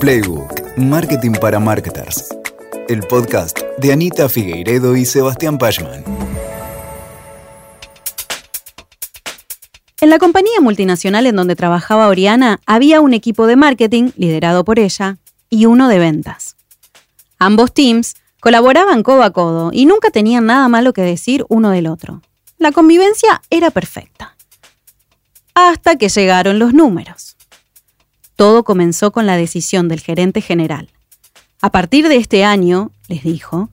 Playbook, Marketing para Marketers. El podcast de Anita Figueiredo y Sebastián Pachman. En la compañía multinacional en donde trabajaba Oriana había un equipo de marketing, liderado por ella, y uno de ventas. Ambos teams colaboraban codo a codo y nunca tenían nada malo que decir uno del otro. La convivencia era perfecta. Hasta que llegaron los números. Todo comenzó con la decisión del gerente general. A partir de este año, les dijo,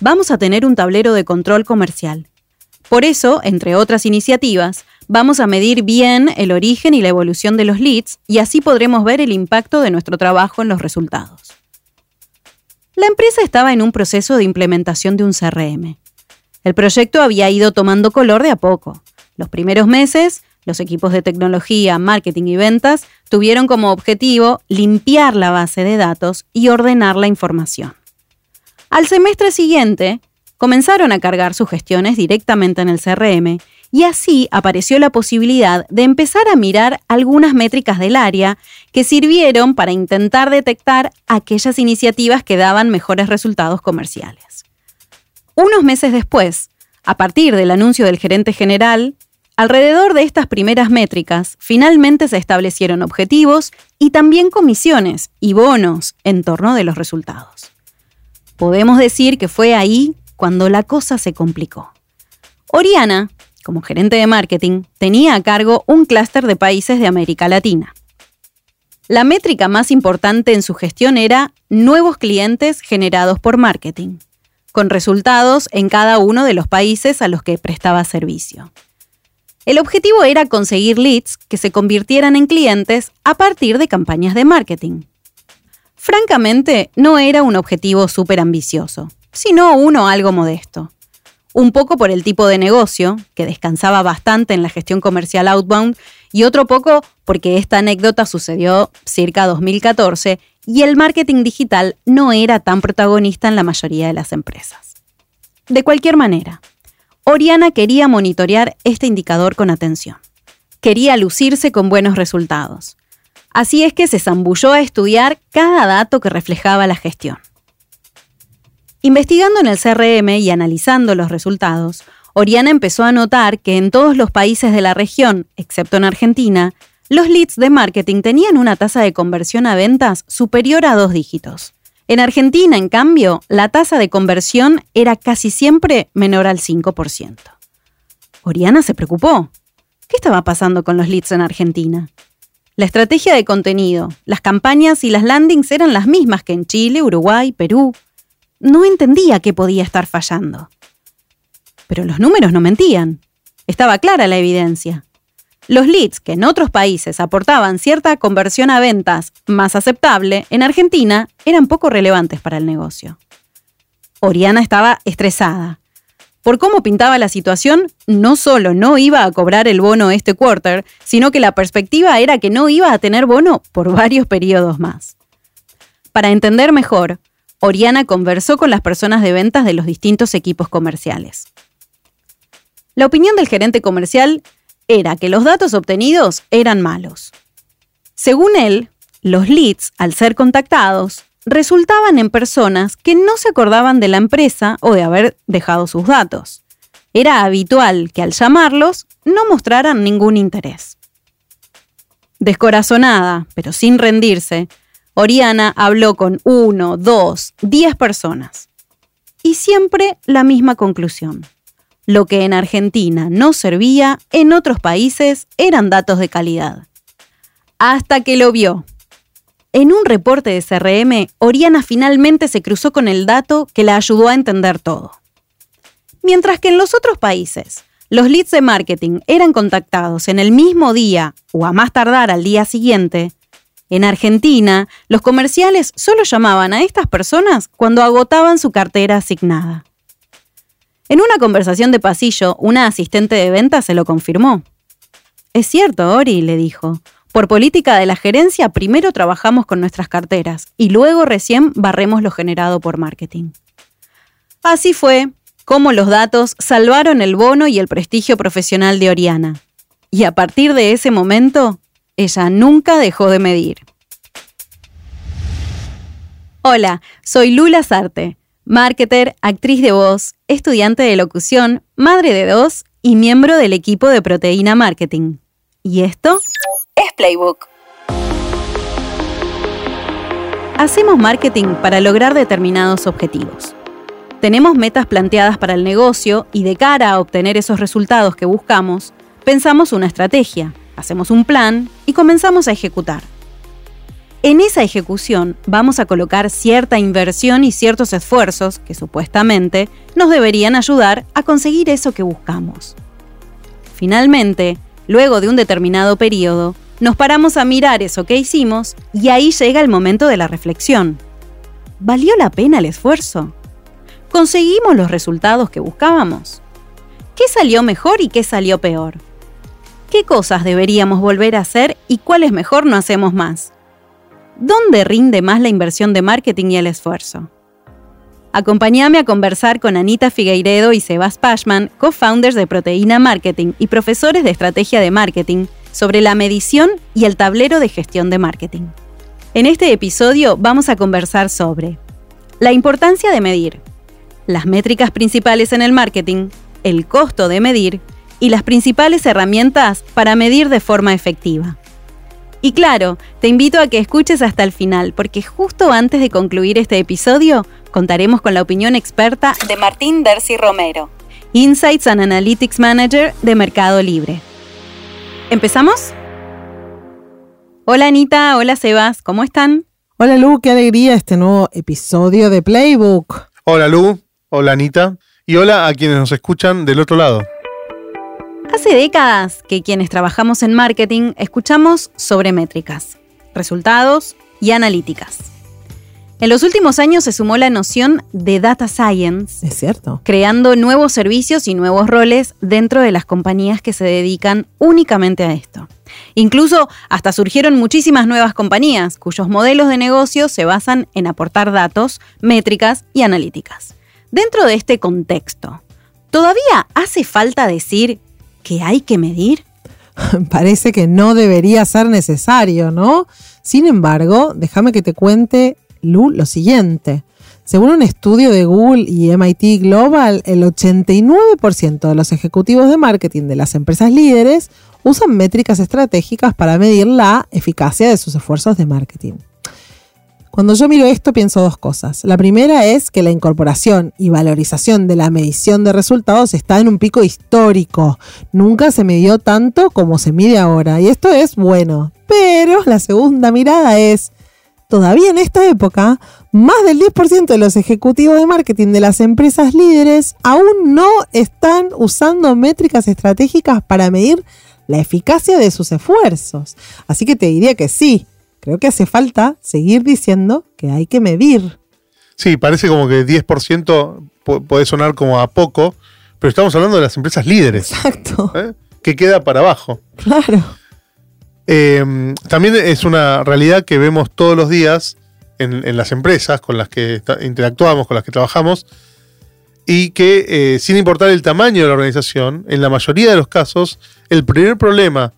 vamos a tener un tablero de control comercial. Por eso, entre otras iniciativas, vamos a medir bien el origen y la evolución de los leads y así podremos ver el impacto de nuestro trabajo en los resultados. La empresa estaba en un proceso de implementación de un CRM. El proyecto había ido tomando color de a poco. Los primeros meses los equipos de tecnología, marketing y ventas tuvieron como objetivo limpiar la base de datos y ordenar la información. Al semestre siguiente, comenzaron a cargar sus gestiones directamente en el CRM y así apareció la posibilidad de empezar a mirar algunas métricas del área que sirvieron para intentar detectar aquellas iniciativas que daban mejores resultados comerciales. Unos meses después, a partir del anuncio del gerente general, Alrededor de estas primeras métricas, finalmente se establecieron objetivos y también comisiones y bonos en torno de los resultados. Podemos decir que fue ahí cuando la cosa se complicó. Oriana, como gerente de marketing, tenía a cargo un clúster de países de América Latina. La métrica más importante en su gestión era nuevos clientes generados por marketing, con resultados en cada uno de los países a los que prestaba servicio. El objetivo era conseguir leads que se convirtieran en clientes a partir de campañas de marketing. Francamente, no era un objetivo súper ambicioso, sino uno algo modesto. Un poco por el tipo de negocio, que descansaba bastante en la gestión comercial outbound, y otro poco porque esta anécdota sucedió cerca 2014 y el marketing digital no era tan protagonista en la mayoría de las empresas. De cualquier manera, Oriana quería monitorear este indicador con atención. Quería lucirse con buenos resultados. Así es que se zambulló a estudiar cada dato que reflejaba la gestión. Investigando en el CRM y analizando los resultados, Oriana empezó a notar que en todos los países de la región, excepto en Argentina, los leads de marketing tenían una tasa de conversión a ventas superior a dos dígitos. En Argentina, en cambio, la tasa de conversión era casi siempre menor al 5%. Oriana se preocupó. ¿Qué estaba pasando con los leads en Argentina? La estrategia de contenido, las campañas y las landings eran las mismas que en Chile, Uruguay, Perú. No entendía qué podía estar fallando. Pero los números no mentían. Estaba clara la evidencia. Los leads que en otros países aportaban cierta conversión a ventas más aceptable, en Argentina eran poco relevantes para el negocio. Oriana estaba estresada. Por cómo pintaba la situación, no solo no iba a cobrar el bono este quarter, sino que la perspectiva era que no iba a tener bono por varios periodos más. Para entender mejor, Oriana conversó con las personas de ventas de los distintos equipos comerciales. La opinión del gerente comercial era que los datos obtenidos eran malos. Según él, los leads, al ser contactados, resultaban en personas que no se acordaban de la empresa o de haber dejado sus datos. Era habitual que al llamarlos no mostraran ningún interés. Descorazonada, pero sin rendirse, Oriana habló con uno, dos, diez personas. Y siempre la misma conclusión. Lo que en Argentina no servía, en otros países eran datos de calidad. Hasta que lo vio. En un reporte de CRM, Oriana finalmente se cruzó con el dato que la ayudó a entender todo. Mientras que en los otros países, los leads de marketing eran contactados en el mismo día o a más tardar al día siguiente, en Argentina, los comerciales solo llamaban a estas personas cuando agotaban su cartera asignada. En una conversación de pasillo, una asistente de venta se lo confirmó. Es cierto, Ori, le dijo. Por política de la gerencia, primero trabajamos con nuestras carteras y luego recién barremos lo generado por marketing. Así fue como los datos salvaron el bono y el prestigio profesional de Oriana. Y a partir de ese momento, ella nunca dejó de medir. Hola, soy Lula Sarte, marketer, actriz de voz, estudiante de locución, madre de dos y miembro del equipo de Proteína Marketing. ¿Y esto? Es Playbook. Hacemos marketing para lograr determinados objetivos. Tenemos metas planteadas para el negocio y de cara a obtener esos resultados que buscamos, pensamos una estrategia, hacemos un plan y comenzamos a ejecutar. En esa ejecución vamos a colocar cierta inversión y ciertos esfuerzos que supuestamente nos deberían ayudar a conseguir eso que buscamos. Finalmente, luego de un determinado periodo, nos paramos a mirar eso que hicimos y ahí llega el momento de la reflexión. ¿Valió la pena el esfuerzo? ¿Conseguimos los resultados que buscábamos? ¿Qué salió mejor y qué salió peor? ¿Qué cosas deberíamos volver a hacer y cuáles mejor no hacemos más? ¿Dónde rinde más la inversión de marketing y el esfuerzo? Acompáñame a conversar con Anita Figueiredo y Sebas Pashman, co-founders de Proteína Marketing y profesores de estrategia de marketing, sobre la medición y el tablero de gestión de marketing. En este episodio vamos a conversar sobre la importancia de medir, las métricas principales en el marketing, el costo de medir y las principales herramientas para medir de forma efectiva. Y claro, te invito a que escuches hasta el final, porque justo antes de concluir este episodio, contaremos con la opinión experta de Martín Dersi Romero, Insights and Analytics Manager de Mercado Libre. ¿Empezamos? Hola Anita, hola Sebas, ¿cómo están? Hola Lu, qué alegría este nuevo episodio de Playbook. Hola Lu, hola Anita y hola a quienes nos escuchan del otro lado. Hace décadas que quienes trabajamos en marketing escuchamos sobre métricas, resultados y analíticas. En los últimos años se sumó la noción de data science. Es cierto. Creando nuevos servicios y nuevos roles dentro de las compañías que se dedican únicamente a esto. Incluso hasta surgieron muchísimas nuevas compañías cuyos modelos de negocio se basan en aportar datos, métricas y analíticas. Dentro de este contexto, ¿todavía hace falta decir que hay que medir? Parece que no debería ser necesario, ¿no? Sin embargo, déjame que te cuente, Lu, lo siguiente. Según un estudio de Google y MIT Global, el 89% de los ejecutivos de marketing de las empresas líderes usan métricas estratégicas para medir la eficacia de sus esfuerzos de marketing. Cuando yo miro esto pienso dos cosas. La primera es que la incorporación y valorización de la medición de resultados está en un pico histórico. Nunca se midió tanto como se mide ahora y esto es bueno. Pero la segunda mirada es, todavía en esta época, más del 10% de los ejecutivos de marketing de las empresas líderes aún no están usando métricas estratégicas para medir la eficacia de sus esfuerzos. Así que te diría que sí, creo que hace falta seguir diciendo que hay que medir. Sí, parece como que 10% puede sonar como a poco, pero estamos hablando de las empresas líderes. Exacto. ¿eh? Que queda para abajo. Claro. Em, también es una realidad que vemos todos los días en, las empresas con las que interactuamos, con las que trabajamos, y que eh, sin importar el tamaño de la organización, en la mayoría de los casos, el primer problema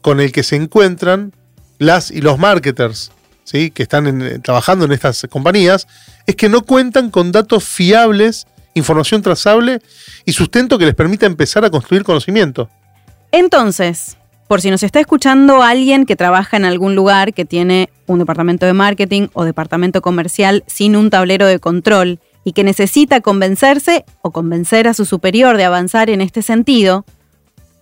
con el que se encuentran las y los marketers ¿sí? que están trabajando en estas compañías es que no cuentan con datos fiables, información trazable y sustento que les permita empezar a construir conocimiento. Entonces, por si nos está escuchando alguien que trabaja en algún lugar que tiene un departamento de marketing o departamento comercial sin un tablero de control y que necesita convencerse o convencer a su superior de avanzar en este sentido,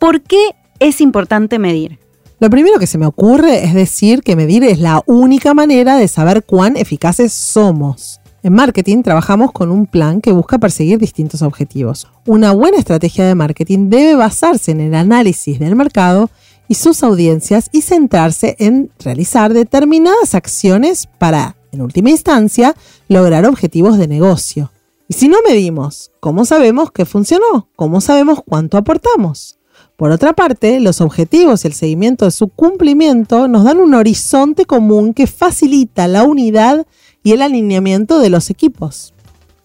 ¿por qué es importante medir? Lo primero que se me ocurre es decir que medir es la única manera de saber cuán eficaces somos. En marketing trabajamos con un plan que busca perseguir distintos objetivos. Una buena estrategia de marketing debe basarse en el análisis del mercado y sus audiencias y centrarse en realizar determinadas acciones para, en última instancia, lograr objetivos de negocio. Y si no medimos, ¿cómo sabemos que funcionó? ¿Cómo sabemos cuánto aportamos? Por otra parte, los objetivos y el seguimiento de su cumplimiento nos dan un horizonte común que facilita la unidad y el alineamiento de los equipos.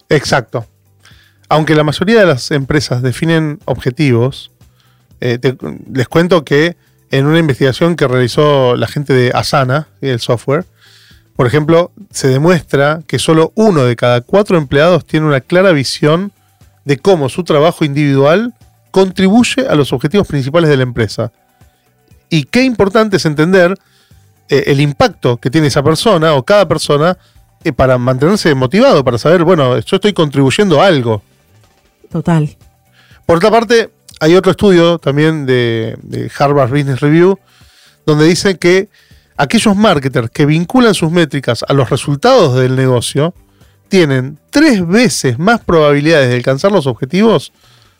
Exacto. Aunque la mayoría de las empresas definen objetivos, eh, les cuento que en una investigación que realizó la gente de Asana, el software, Por ejemplo, se demuestra que solo uno de cada cuatro empleados tiene una clara visión de cómo su trabajo individual contribuye a los objetivos principales de la empresa. Y qué importante es entender eh, el impacto que tiene esa persona o cada persona eh, para mantenerse motivado, para saber, bueno, yo estoy contribuyendo a algo. Total. Por otra parte, hay otro estudio también de, de Harvard Business Review, donde dice que aquellos marketers que vinculan sus métricas a los resultados del negocio tienen tres veces más probabilidades de alcanzar los objetivos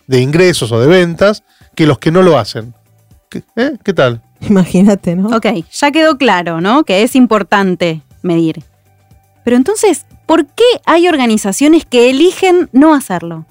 de ingresos o de ventas que los que no lo hacen. ¿Qué, eh? ¿Qué tal? Imagínate, ¿no? Ok, ya quedó claro, ¿no? Que es importante medir. Pero entonces, ¿por qué hay organizaciones que eligen no hacerlo?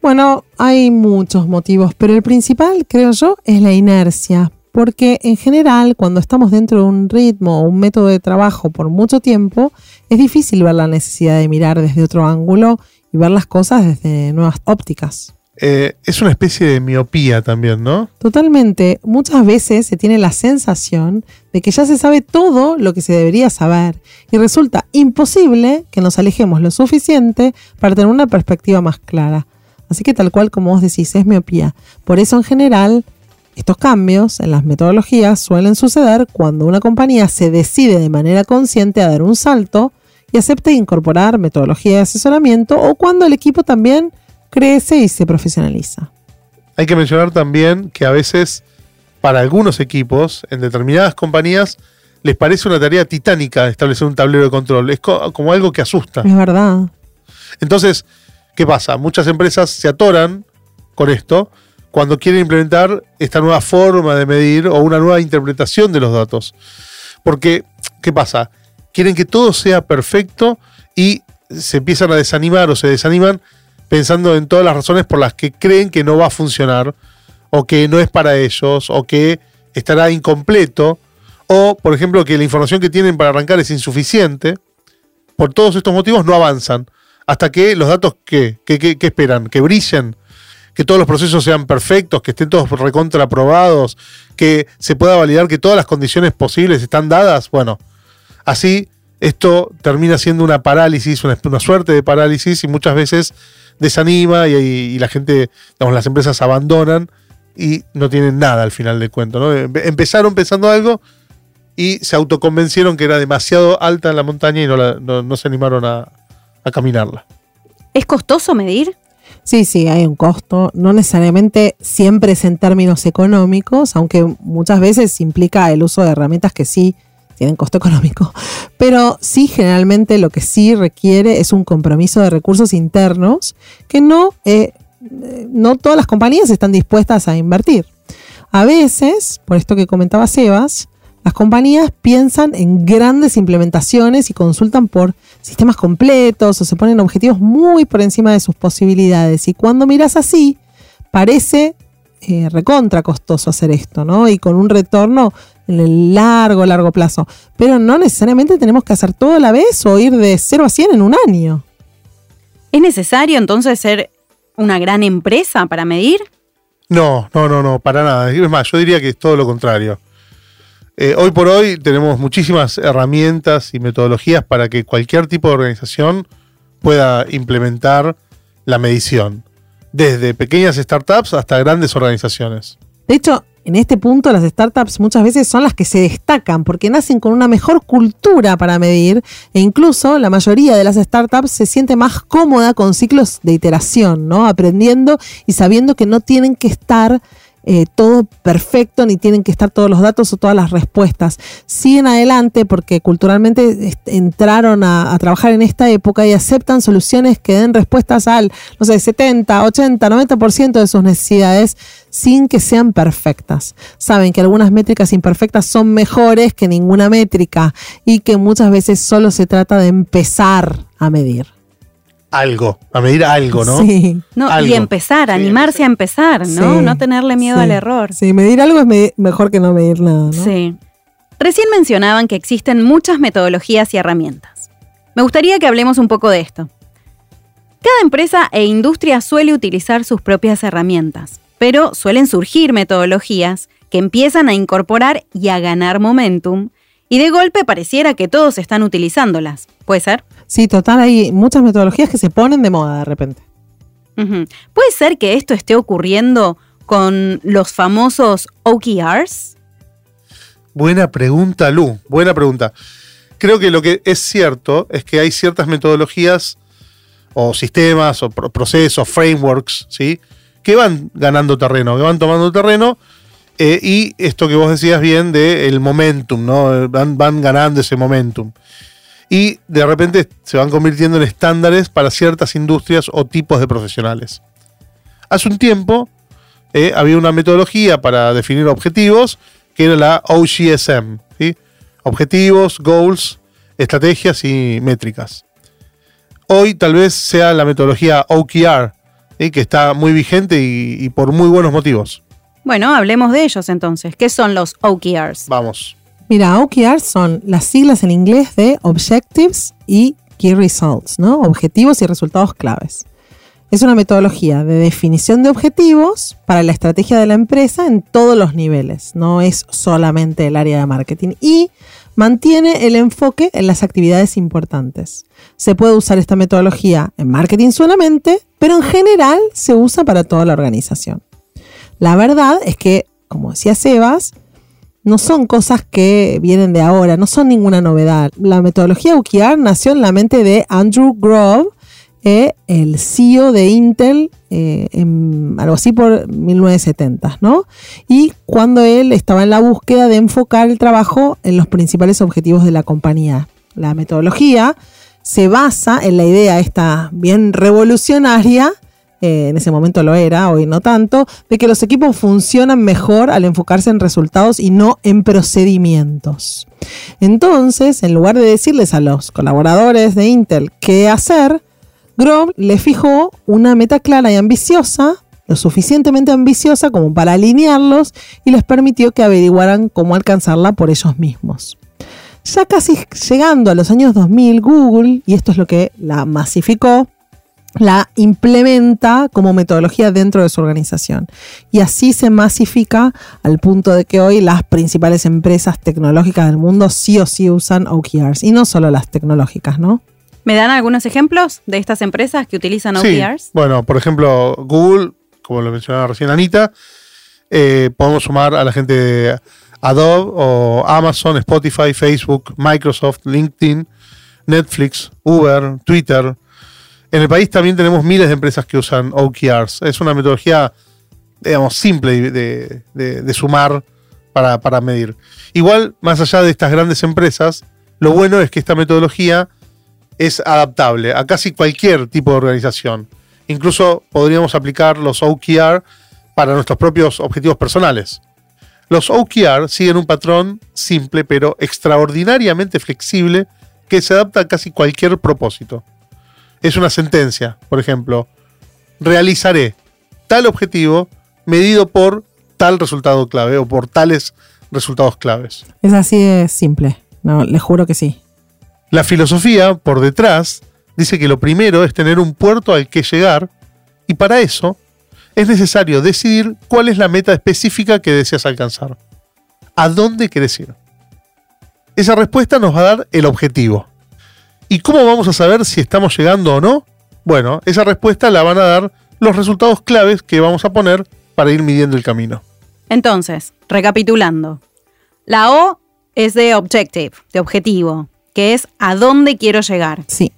Bueno, hay muchos motivos, pero el principal, creo yo, es la inercia. Porque en general, cuando estamos dentro de un ritmo o un método de trabajo por mucho tiempo, es difícil ver la necesidad de mirar desde otro ángulo y ver las cosas desde nuevas ópticas. Eh, es una especie de miopía también, ¿no? Totalmente. Muchas veces se tiene la sensación de que ya se sabe todo lo que se debería saber y resulta imposible que nos alejemos lo suficiente para tener una perspectiva más clara. Así que tal cual como vos decís, es miopía. Por eso en general, estos cambios en las metodologías suelen suceder cuando una compañía se decide de manera consciente a dar un salto y acepta incorporar metodología de asesoramiento o cuando el equipo también crece y se profesionaliza. Hay que mencionar también que a veces para algunos equipos, en determinadas compañías, les parece una tarea titánica establecer un tablero de control. Es co- como algo que asusta. Es verdad. Entonces, ¿qué pasa? Muchas empresas se atoran con esto cuando quieren implementar esta nueva forma de medir o una nueva interpretación de los datos. Porque, ¿qué pasa? Quieren que todo sea perfecto y se empiezan a desanimar o se desaniman pensando en todas las razones por las que creen que no va a funcionar o que no es para ellos o que estará incompleto o, por ejemplo, que la información que tienen para arrancar es insuficiente. Por todos estos motivos no avanzan hasta que los datos que, que, esperan, que brillen, que todos los procesos sean perfectos, que estén todos recontra aprobados, que se pueda validar que todas las condiciones posibles están dadas. Bueno, así esto termina siendo una parálisis, una suerte de parálisis y muchas veces desanima y, y la gente, digamos, las empresas abandonan y no tienen nada al final del cuento. ¿no? Empe- Empezaron pensando algo y se autoconvencieron que era demasiado alta en la montaña y no, la- no- no se animaron a, a caminarla. ¿Es costoso medir? Sí, sí, hay un costo. No necesariamente siempre es en términos económicos, aunque muchas veces implica el uso de herramientas que sí tienen costo económico. Pero sí, generalmente lo que sí requiere es un compromiso de recursos internos que no, eh, no todas las compañías están dispuestas a invertir. A veces, por esto que comentaba Sebas, las compañías piensan en grandes implementaciones y consultan por sistemas completos o se ponen objetivos muy por encima de sus posibilidades. Y cuando miras así, parece eh, recontra costoso hacer esto, ¿no? Y con un retorno en el largo, largo plazo. Pero no necesariamente tenemos que hacer todo a la vez o ir de 0 a 100 en un año. ¿Es necesario entonces ser una gran empresa para medir? No, no, no, no, para nada. Es más, yo diría que es todo lo contrario. Eh, hoy por hoy tenemos muchísimas herramientas y metodologías para que cualquier tipo de organización pueda implementar la medición, desde pequeñas startups hasta grandes organizaciones. De hecho, en este punto las startups muchas veces son las que se destacan porque nacen con una mejor cultura para medir e incluso la mayoría de las startups se siente más cómoda con ciclos de iteración, ¿no? Aprendiendo y sabiendo que no tienen que estar eh, todo perfecto ni tienen que estar todos los datos o todas las respuestas. Siguen adelante porque culturalmente entraron a, a trabajar en esta época y aceptan soluciones que den respuestas al, no sé, 70, 80, 90% de sus necesidades sin que sean perfectas. Saben que algunas métricas imperfectas son mejores que ninguna métrica y que muchas veces solo se trata de empezar a medir. Algo, a medir algo, ¿no? Sí. No, y empezar, Sí, animarse a empezar, ¿no? Sí, no tenerle miedo sí, al error. Sí, medir algo es me- mejor que no medir nada, ¿no? Sí. Recién mencionaban que existen muchas metodologías y herramientas. Me gustaría que hablemos un poco de esto. Cada empresa e industria suele utilizar sus propias herramientas, pero suelen surgir metodologías que empiezan a incorporar y a ganar momentum Y de golpe pareciera que todos están utilizándolas. ¿Puede ser? Sí, total, hay muchas metodologías que se ponen de moda de repente. ¿Puede ser que esto esté ocurriendo con los famosos OKRs? Buena pregunta, Lu. Buena pregunta. Creo que lo que es cierto es que hay ciertas metodologías o sistemas o pro- procesos, frameworks, ¿sí? Que van ganando terreno, que van tomando terreno. eh, y esto que vos decías bien del momentum, ¿no? Van, van ganando ese momentum. Y de repente se van convirtiendo en estándares para ciertas industrias o tipos de profesionales. Hace un tiempo eh, había una metodología para definir objetivos que era la OGSM, ¿sí? Objetivos, goals, estrategias y métricas. Hoy tal vez sea la metodología OKR, ¿sí? que está muy vigente y, y por muy buenos motivos. Bueno, hablemos de ellos entonces. ¿Qué son los OKRs? Vamos. Mira, OKR son las siglas en inglés de Objectives y Key Results, ¿no? Objetivos y resultados claves. Es una metodología de definición de objetivos para la estrategia de la empresa en todos los niveles, no es solamente el área de marketing y mantiene el enfoque en las actividades importantes. Se puede usar esta metodología en marketing solamente, pero en general se usa para toda la organización. La verdad es que, como decía Sebas, no son cosas que vienen de ahora, no son ninguna novedad. La metodología OKR nació en la mente de Andrew Grove, eh, el CEO de Intel, eh, algo así por 1970, ¿no? Y cuando él estaba en la búsqueda de enfocar el trabajo en los principales objetivos de la compañía. La metodología se basa en la idea esta bien revolucionaria eh, en ese momento lo era, hoy no tanto, de que los equipos funcionan mejor al enfocarse en resultados y no en procedimientos. Entonces, en lugar de decirles a los colaboradores de Intel qué hacer, Grove le fijó una meta clara y ambiciosa, lo suficientemente ambiciosa como para alinearlos y les permitió que averiguaran cómo alcanzarla por ellos mismos. Ya casi llegando a los años 2000, Google, y esto es lo que la masificó, la implementa como metodología dentro de su organización. Y así se masifica al punto de que hoy las principales empresas tecnológicas del mundo sí o sí usan OKRs. Y no solo las tecnológicas, ¿no? ¿Me dan algunos ejemplos de estas empresas que utilizan Sí, OKRs? bueno, por ejemplo, Google, como lo mencionaba recién Anita, eh, podemos sumar a la gente de Adobe o Amazon, Spotify, Facebook, Microsoft, LinkedIn, Netflix, Uber, Twitter. En el país también tenemos miles de empresas que usan OKRs. Es una metodología, digamos, simple de, sumar para, para medir. Igual, más allá de estas grandes empresas, lo bueno es que esta metodología es adaptable a casi cualquier tipo de organización. Incluso podríamos aplicar los OKR para nuestros propios objetivos personales. Los OKR siguen un patrón simple pero extraordinariamente flexible que se adapta a casi cualquier propósito. Es una sentencia, por ejemplo, realizaré tal objetivo medido por tal resultado clave o por tales resultados claves. Es así de simple. No, les juro que sí. La filosofía, por detrás, dice que lo primero es tener un puerto al que llegar y para eso es necesario decidir cuál es la meta específica que deseas alcanzar. ¿A dónde quieres ir? Esa respuesta nos va a dar el objetivo. ¿Y cómo vamos a saber si estamos llegando o no? Bueno, esa respuesta la van a dar los resultados claves que vamos a poner para ir midiendo el camino. Entonces, recapitulando. La O es de objective, de objetivo, que es a dónde quiero llegar. Sí.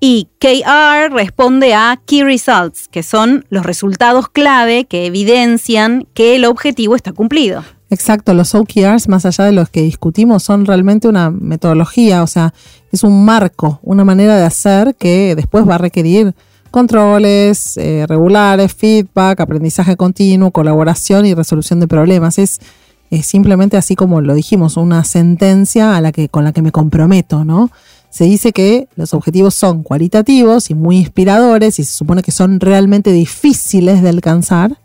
Y KR responde a Key Results, que son los resultados clave que evidencian que el objetivo está cumplido. Exacto, los OKRs, más allá de los que discutimos, son realmente una metodología, o sea, es un marco, una manera de hacer que después va a requerir controles eh, regulares, feedback, aprendizaje continuo, colaboración y resolución de problemas. Es, es simplemente así como lo dijimos, una sentencia a la que, con la que me comprometo, ¿no? Se dice que los objetivos son cualitativos y muy inspiradores y se supone que son realmente difíciles de alcanzar,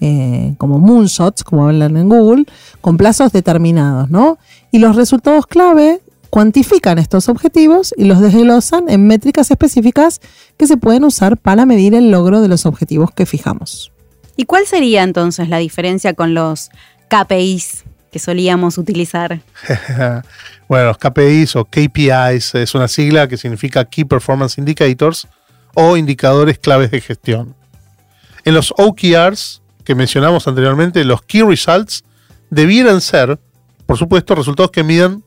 eh, como moonshots, como hablan en Google, con plazos determinados, ¿no? Y los resultados clave cuantifican estos objetivos y los desglosan en métricas específicas que se pueden usar para medir el logro de los objetivos que fijamos. ¿Y cuál sería entonces la diferencia con los KPIs, que solíamos utilizar. bueno, los KPIs o KPIs es una sigla que significa Key Performance Indicators o indicadores claves de gestión. En los OKRs que mencionamos anteriormente, los Key Results debieran ser, por supuesto, resultados que midan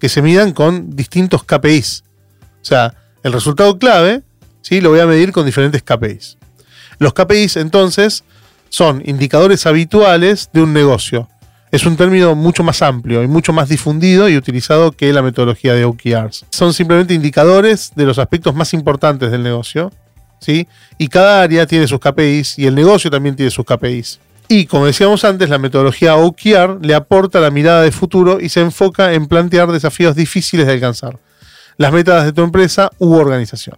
que se midan con distintos KPIs. O sea, el resultado clave, ¿sí? Lo voy a medir con diferentes KPIs. Los KPIs, entonces, son indicadores habituales de un negocio. Es un término mucho más amplio y mucho más difundido y utilizado que la metodología de OKRs. Son simplemente indicadores de los aspectos más importantes del negocio, ¿sí? Y cada área tiene sus KPIs y el negocio también tiene sus KPIs. Y como decíamos antes, la metodología OKR le aporta la mirada de futuro y se enfoca en plantear desafíos difíciles de alcanzar, las metas de tu empresa u organización.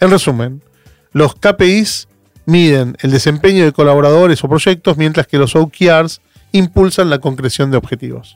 En resumen, los KPIs miden el desempeño de colaboradores o proyectos, mientras que los OKRs impulsan la concreción de objetivos.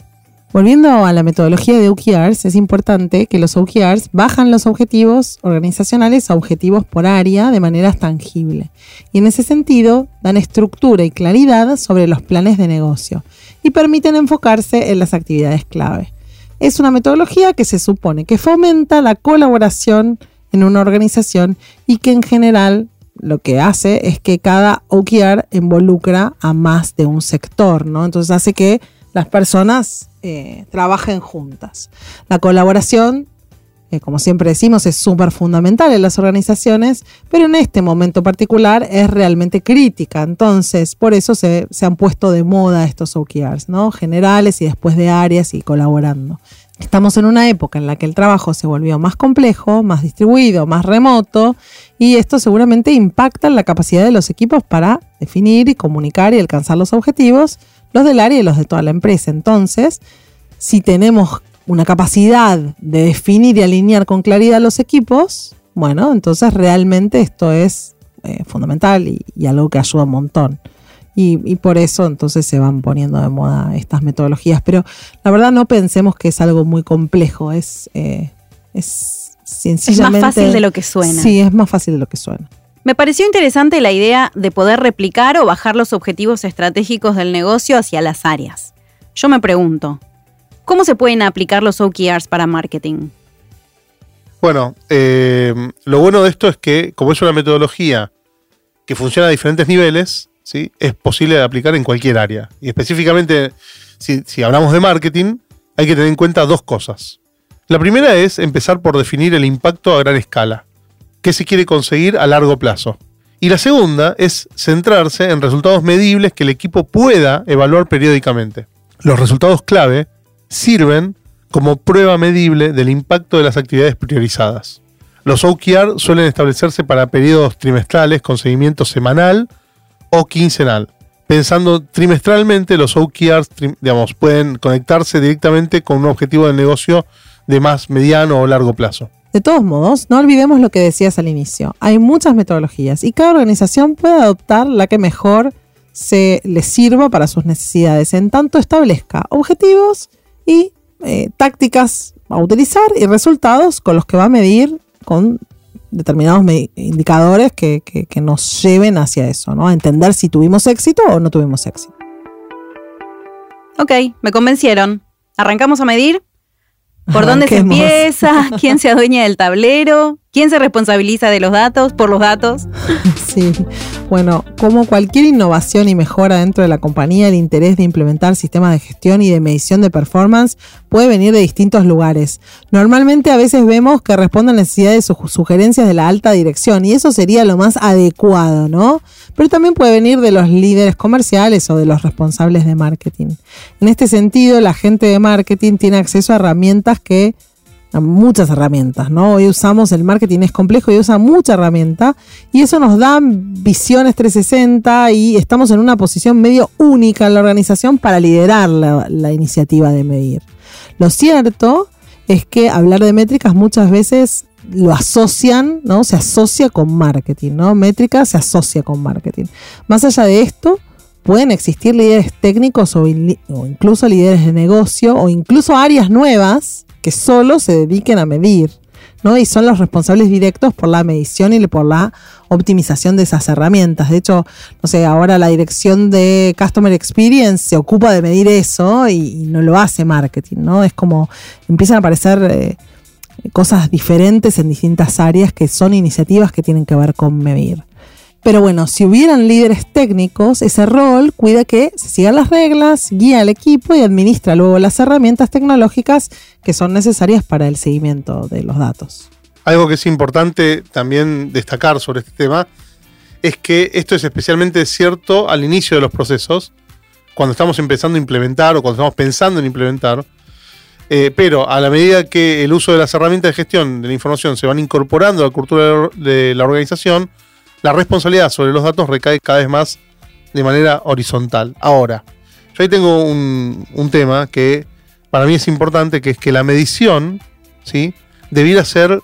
Volviendo a la metodología de OKRs, es importante que los OKRs bajan los objetivos organizacionales a objetivos por área de manera tangible. Y en ese sentido, dan estructura y claridad sobre los planes de negocio y permiten enfocarse en las actividades clave. Es una metodología que se supone que fomenta la colaboración en una organización y que en general lo que hace es que cada OKR involucra a más de un sector, ¿no? Entonces hace que las personas eh, trabajen juntas. La colaboración, eh, como siempre decimos, es súper fundamental en las organizaciones, pero en este momento particular es realmente crítica. Entonces, por eso se, se han puesto de moda estos OKRs, ¿no? Generales y después de áreas y colaborando. Estamos en una época en la que el trabajo se volvió más complejo, más distribuido, más remoto, y esto seguramente impacta en la capacidad de los equipos para definir y comunicar y alcanzar los objetivos los del área y los de toda la empresa. Entonces, si tenemos una capacidad de definir y alinear con claridad los equipos, bueno, entonces realmente esto es eh, fundamental y, algo que ayuda un montón. Y, por eso entonces se van poniendo de moda estas metodologías. Pero la verdad no pensemos que es algo muy complejo, es, eh, es sencillamente... Es más fácil de lo que suena. Sí, es más fácil de lo que suena. Me pareció interesante la idea de poder replicar o bajar los objetivos estratégicos del negocio hacia las áreas. Yo me pregunto, ¿cómo se pueden aplicar los OKRs para marketing? Bueno, eh, lo bueno de esto es que como es una metodología que funciona a diferentes niveles, ¿sí? es posible de aplicar en cualquier área. Y específicamente, si, si hablamos de marketing, hay que tener en cuenta dos cosas. La primera es empezar por definir el impacto a gran escala qué se quiere conseguir a largo plazo. Y la segunda es centrarse en resultados medibles que el equipo pueda evaluar periódicamente. Los resultados clave sirven como prueba medible del impacto de las actividades priorizadas. Los OKR suelen establecerse para periodos trimestrales con seguimiento semanal o quincenal. Pensando trimestralmente, los OKRs digamos, pueden conectarse directamente con un objetivo de negocio de más mediano o largo plazo. De todos modos, no olvidemos lo que decías al inicio. Hay muchas metodologías y cada organización puede adoptar la que mejor se le sirva para sus necesidades, en tanto establezca objetivos y eh, tácticas a utilizar y resultados con los que va a medir con determinados indicadores que, que, nos lleven hacia eso, ¿no? A entender si tuvimos éxito o no tuvimos éxito. Ok, me convencieron. ¿Arrancamos a medir? ¿Por dónde se empieza? ¿Quién se adueña del tablero? ¿Quién se responsabiliza de los datos, por los datos? Sí, bueno, como cualquier innovación y mejora dentro de la compañía, el interés de implementar sistemas de gestión y de medición de performance puede venir de distintos lugares. Normalmente a veces vemos que responden necesidades o sugerencias de la alta dirección y eso sería lo más adecuado, ¿no? Pero también puede venir de los líderes comerciales o de los responsables de marketing. En este sentido, la gente de marketing tiene acceso a herramientas que muchas herramientas, ¿no? Hoy usamos, el marketing es complejo y usa mucha herramienta y eso nos da visiones 360 y estamos en una posición medio única en la organización para liderar la, iniciativa de medir. Lo cierto es que hablar de métricas muchas veces lo asocian, ¿no? Se asocia con marketing, ¿no? Métrica se asocia con marketing. Más allá de esto, pueden existir líderes técnicos o, o incluso líderes de negocio o incluso áreas nuevas que solo se dediquen a medir. ¿no? Y son los responsables directos por la medición y por la optimización de esas herramientas. De hecho, no sé, ahora la dirección de Customer Experience se ocupa de medir eso y, no lo hace marketing, ¿no? Es como empiezan a aparecer eh, cosas diferentes en distintas áreas que son iniciativas que tienen que ver con medir. Pero bueno, si hubieran líderes técnicos, ese rol cuida que se sigan las reglas, guía al equipo y administra luego las herramientas tecnológicas que son necesarias para el seguimiento de los datos. Algo que es importante también destacar sobre este tema es que esto es especialmente cierto al inicio de los procesos, cuando estamos empezando a implementar o cuando estamos pensando en implementar. Eh, pero a la medida que el uso de las herramientas de gestión de la información se van incorporando a la cultura de la organización, la responsabilidad sobre los datos recae cada vez más de manera horizontal. Ahora, yo ahí tengo un, tema que para mí es importante, que es que la medición, ¿sí? Debiera ser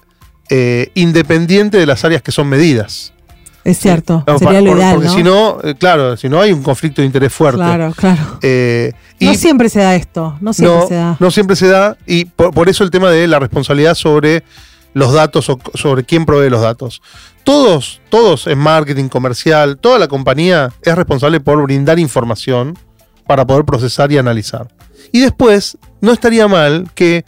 eh, independiente de las áreas que son medidas. Es cierto, sería lo ideal. Porque si no, eh, claro, si no hay un conflicto de interés fuerte. Claro, claro. Eh, no siempre se da esto, no siempre se da. No siempre se da, y por, eso el tema de la responsabilidad sobre los datos o sobre quién provee los datos. Todos, todos en marketing comercial, toda la compañía es responsable por brindar información para poder procesar y analizar. Y después, no estaría mal que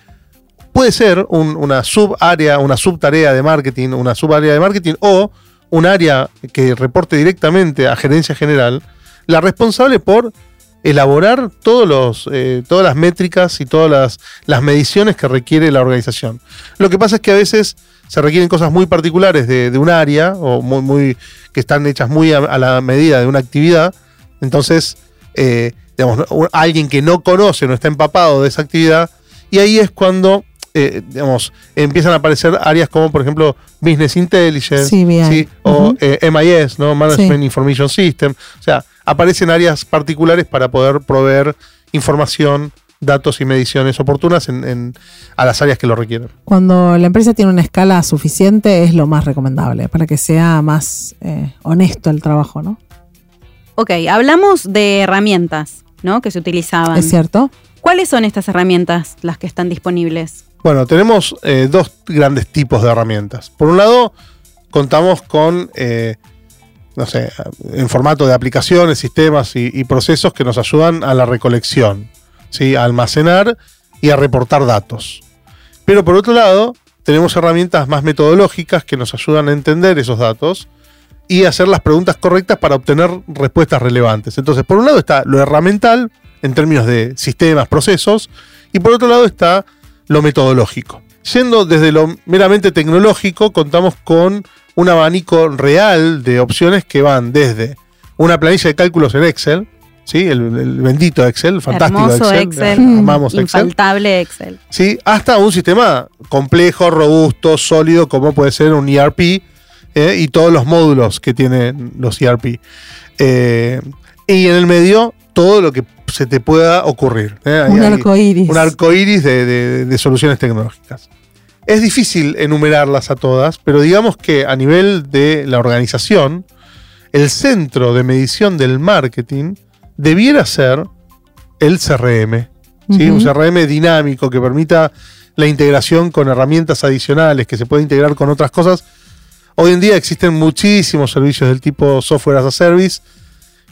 puede ser una subárea, una subtarea de marketing, una subárea de marketing o un área que reporte directamente a gerencia general, la responsable por elaborar todos los, eh, todas las métricas y todas las, las, mediciones que requiere la organización. Lo que pasa es que a veces se requieren cosas muy particulares de, un área o muy, muy, que están hechas muy a, la medida de una actividad. Entonces, eh, digamos, alguien que no conoce, no está empapado de esa actividad, y ahí es cuando eh, digamos, empiezan a aparecer áreas como, por ejemplo, Business Intelligence o MIS, ¿no? Management Information System. O sea, aparecen áreas particulares para poder proveer información, datos y mediciones oportunas en, a las áreas que lo requieren. Cuando la empresa tiene una escala suficiente es lo más recomendable para que sea más eh, honesto el trabajo, ¿no? Ok, hablamos de herramientas, ¿no? Que se utilizaban. Es cierto. ¿Cuáles son estas herramientas, las que están disponibles? Bueno, tenemos eh, dos grandes tipos de herramientas. Por un lado, contamos con eh, no sé, en formato de aplicaciones, sistemas y, procesos que nos ayudan a la recolección, ¿sí? a almacenar y a reportar datos. Pero por otro lado, tenemos herramientas más metodológicas que nos ayudan a entender esos datos y hacer las preguntas correctas para obtener respuestas relevantes. Entonces, por un lado está lo herramental, en términos de sistemas, procesos, y por otro lado está lo metodológico. Yendo desde lo meramente tecnológico, contamos con un abanico real de opciones que van desde una planilla de cálculos en Excel, ¿sí? El, bendito Excel, fantástico Excel. Excel. Amamos Infaltable Excel. ¿sí? Hasta un sistema complejo, robusto, sólido, como puede ser un ERP ¿eh? y todos los módulos que tienen los ERP. Eh, y en el medio, todo lo que se te pueda ocurrir. ¿eh? un arco iris. Un arco iris de soluciones tecnológicas. Es difícil enumerarlas a todas, pero digamos que a nivel de la organización, el centro de medición del marketing debiera ser el CRM. Un CRM dinámico que permita la integración con herramientas adicionales, que se puede integrar con otras cosas. Hoy en día existen muchísimos servicios del tipo software as a service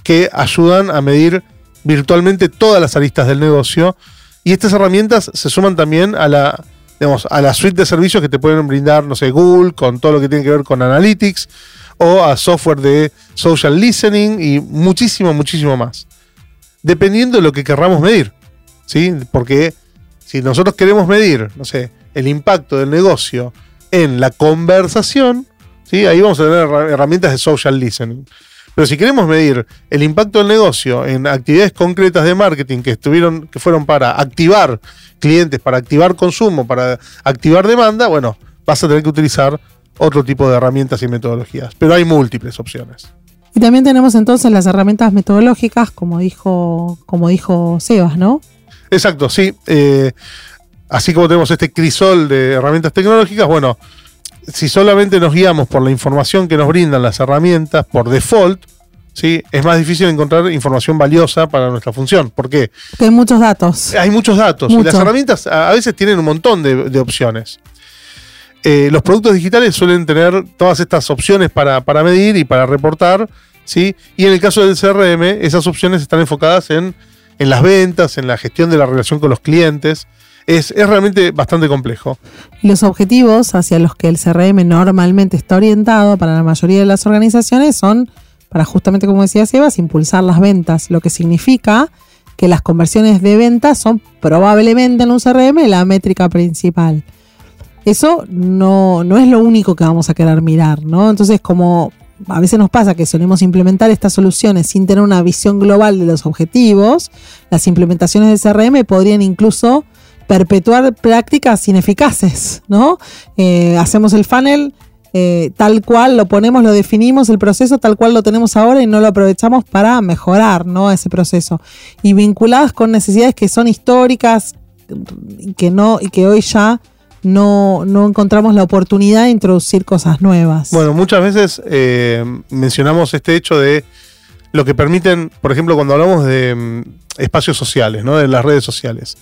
que ayudan a medir virtualmente todas las aristas del negocio y estas herramientas se suman también a la a la suite de servicios que te pueden brindar, no sé, Google, con todo lo que tiene que ver con Analytics, o a software de social listening y muchísimo, muchísimo más. Dependiendo de lo que querramos medir. ¿Sí? Porque si nosotros queremos medir, no sé, el impacto del negocio en la conversación, ¿sí? ahí vamos a tener herramientas de social listening. Pero si queremos medir el impacto del negocio en actividades concretas de marketing que estuvieron, que fueron para activar clientes, para activar consumo, para activar demanda, bueno, vas a tener que utilizar otro tipo de herramientas y metodologías. Pero hay múltiples opciones. Y también tenemos entonces las herramientas metodológicas, como dijo, como dijo Sebas, ¿no? Exacto, sí. Eh, así como tenemos este crisol de herramientas tecnológicas, bueno, si solamente nos guiamos por la información que nos brindan las herramientas por default, ¿sí? es más difícil encontrar información valiosa para nuestra función. ¿Por qué? Porque hay muchos datos. Hay muchos datos. Y las herramientas a veces tienen un montón de, opciones. eh, los productos digitales suelen tener todas estas opciones para, para medir y para reportar, ¿sí? Y en el caso del CRM, esas opciones están enfocadas en, en las ventas, en la gestión de la relación con los clientes. Es, es realmente bastante complejo. Los objetivos hacia los que el CRM normalmente está orientado para la mayoría de las organizaciones son para justamente, como decía Sebas, impulsar las ventas, lo que significa que las conversiones de ventas son probablemente en un CRM la métrica principal. Eso no, no es lo único que vamos a querer mirar, ¿no? Entonces, como a veces nos pasa que solemos implementar estas soluciones sin tener una visión global de los objetivos, las implementaciones de CRM podrían incluso perpetuar prácticas ineficaces, ¿no? Eh, hacemos el funnel eh, tal cual lo ponemos, lo definimos, el proceso tal cual lo tenemos ahora y no lo aprovechamos para mejorar ¿no? ese proceso. Y vinculadas con necesidades que son históricas y que, no, y que hoy ya no, no encontramos la oportunidad de introducir cosas nuevas. Bueno, muchas veces eh, mencionamos este hecho de lo que permiten, por ejemplo, cuando hablamos de mm, espacios sociales, ¿no? de las redes sociales.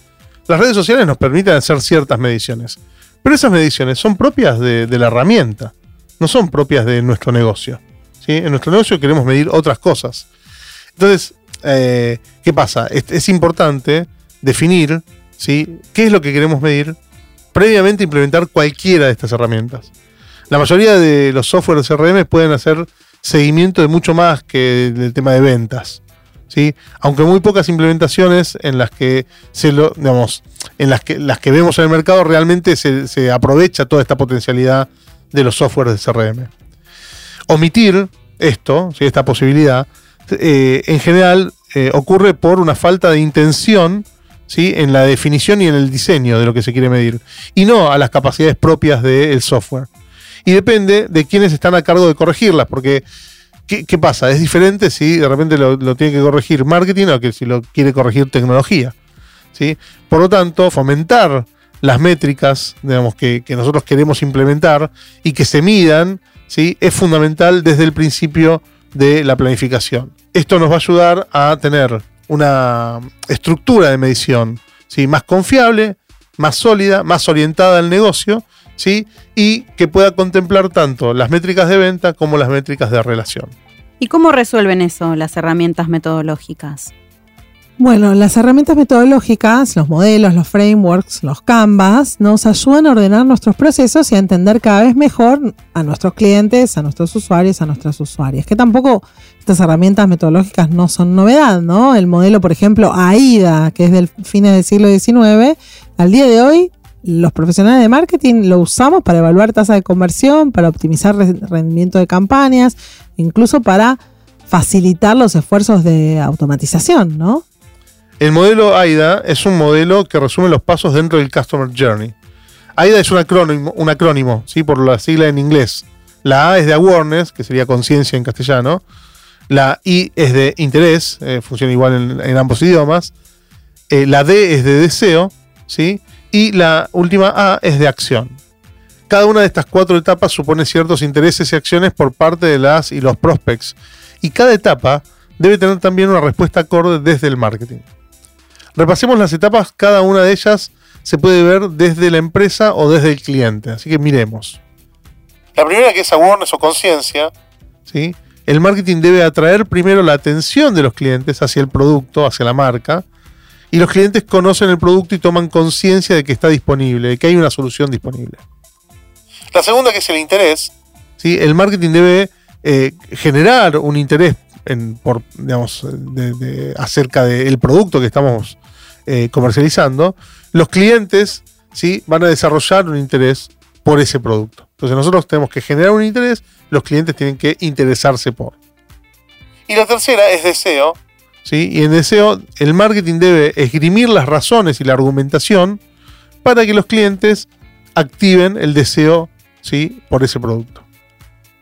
Las redes sociales nos permiten hacer ciertas mediciones, pero esas mediciones son propias de la herramienta no son propias de nuestro negocio. En nuestro negocio queremos medir otras cosas. Entonces, eh, ¿qué pasa? Es, importante definir qué es lo que queremos medir previamente implementar cualquiera de estas herramientas. La mayoría de los softwares CRM pueden hacer seguimiento de mucho más que del tema de ventas. ¿Sí? Aunque muy pocas implementaciones en las que digamos, en las que, las que vemos en el mercado realmente se, se aprovecha toda esta potencialidad de los softwares de CRM. Omitir esto, esta posibilidad, eh, en general eh, ocurre por una falta de intención ¿sí? en la definición y en el diseño de lo que se quiere medir, y no a las capacidades propias del software. Y depende de quienes están a cargo de corregirlas, porque ¿qué, pasa? Es diferente si de repente lo, tiene que corregir marketing o que si lo quiere corregir tecnología. ¿sí? Por lo tanto, fomentar las métricas digamos, que, nosotros queremos implementar y que se midan, ¿sí? es fundamental desde el principio de la planificación. Esto nos va a ayudar a tener una estructura de medición ¿sí? más confiable, más sólida, más orientada al negocio, ¿sí? Y que pueda contemplar tanto las métricas de venta como las métricas de relación. ¿Y cómo resuelven eso las herramientas metodológicas? Bueno, las herramientas metodológicas, los modelos, los frameworks, los canvas, nos ayudan a ordenar nuestros procesos y a entender cada vez mejor a nuestros clientes, a nuestros usuarios, a nuestras usuarias. Que tampoco estas herramientas metodológicas no son novedad, ¿no? El modelo, por ejemplo, AIDA, que es del fines del siglo XIX, al día de hoy los profesionales de marketing lo usamos para evaluar tasa de conversión, para optimizar rendimiento de campañas, incluso para facilitar los esfuerzos de automatización, ¿no? El modelo AIDA es un modelo que resume los pasos dentro del Customer Journey. AIDA es un acrónimo, un acrónimo ¿sí? por la sigla en inglés. La A es de awareness, que sería conciencia en castellano. La I es de interés, eh, funciona igual en, ambos idiomas. Eh, la D es de deseo, ¿sí? Y la última A es de acción. Cada una de estas cuatro etapas supone ciertos intereses y acciones por parte de las y los prospects. Y cada etapa debe tener también una respuesta acorde desde el marketing. Repasemos las etapas, cada una de ellas se puede ver desde la empresa o desde el cliente, así que miremos. La primera que es awareness o conciencia, ¿sí? el marketing debe atraer primero la atención de los clientes hacia el producto, hacia la marca, y los clientes conocen el producto y toman conciencia de que está disponible, de que hay una solución disponible. La segunda que es el interés, ¿sí? el marketing debe eh, generar un interés por, digamos, acerca del producto que estamos eh, comercializando, los clientes ¿sí? van a desarrollar un interés por ese producto. Entonces nosotros tenemos que generar un interés, los clientes tienen que interesarse por. Y la tercera es deseo. ¿Sí? Y en deseo el marketing debe esgrimir las razones y la argumentación para que los clientes activen el deseo ¿sí? por ese producto.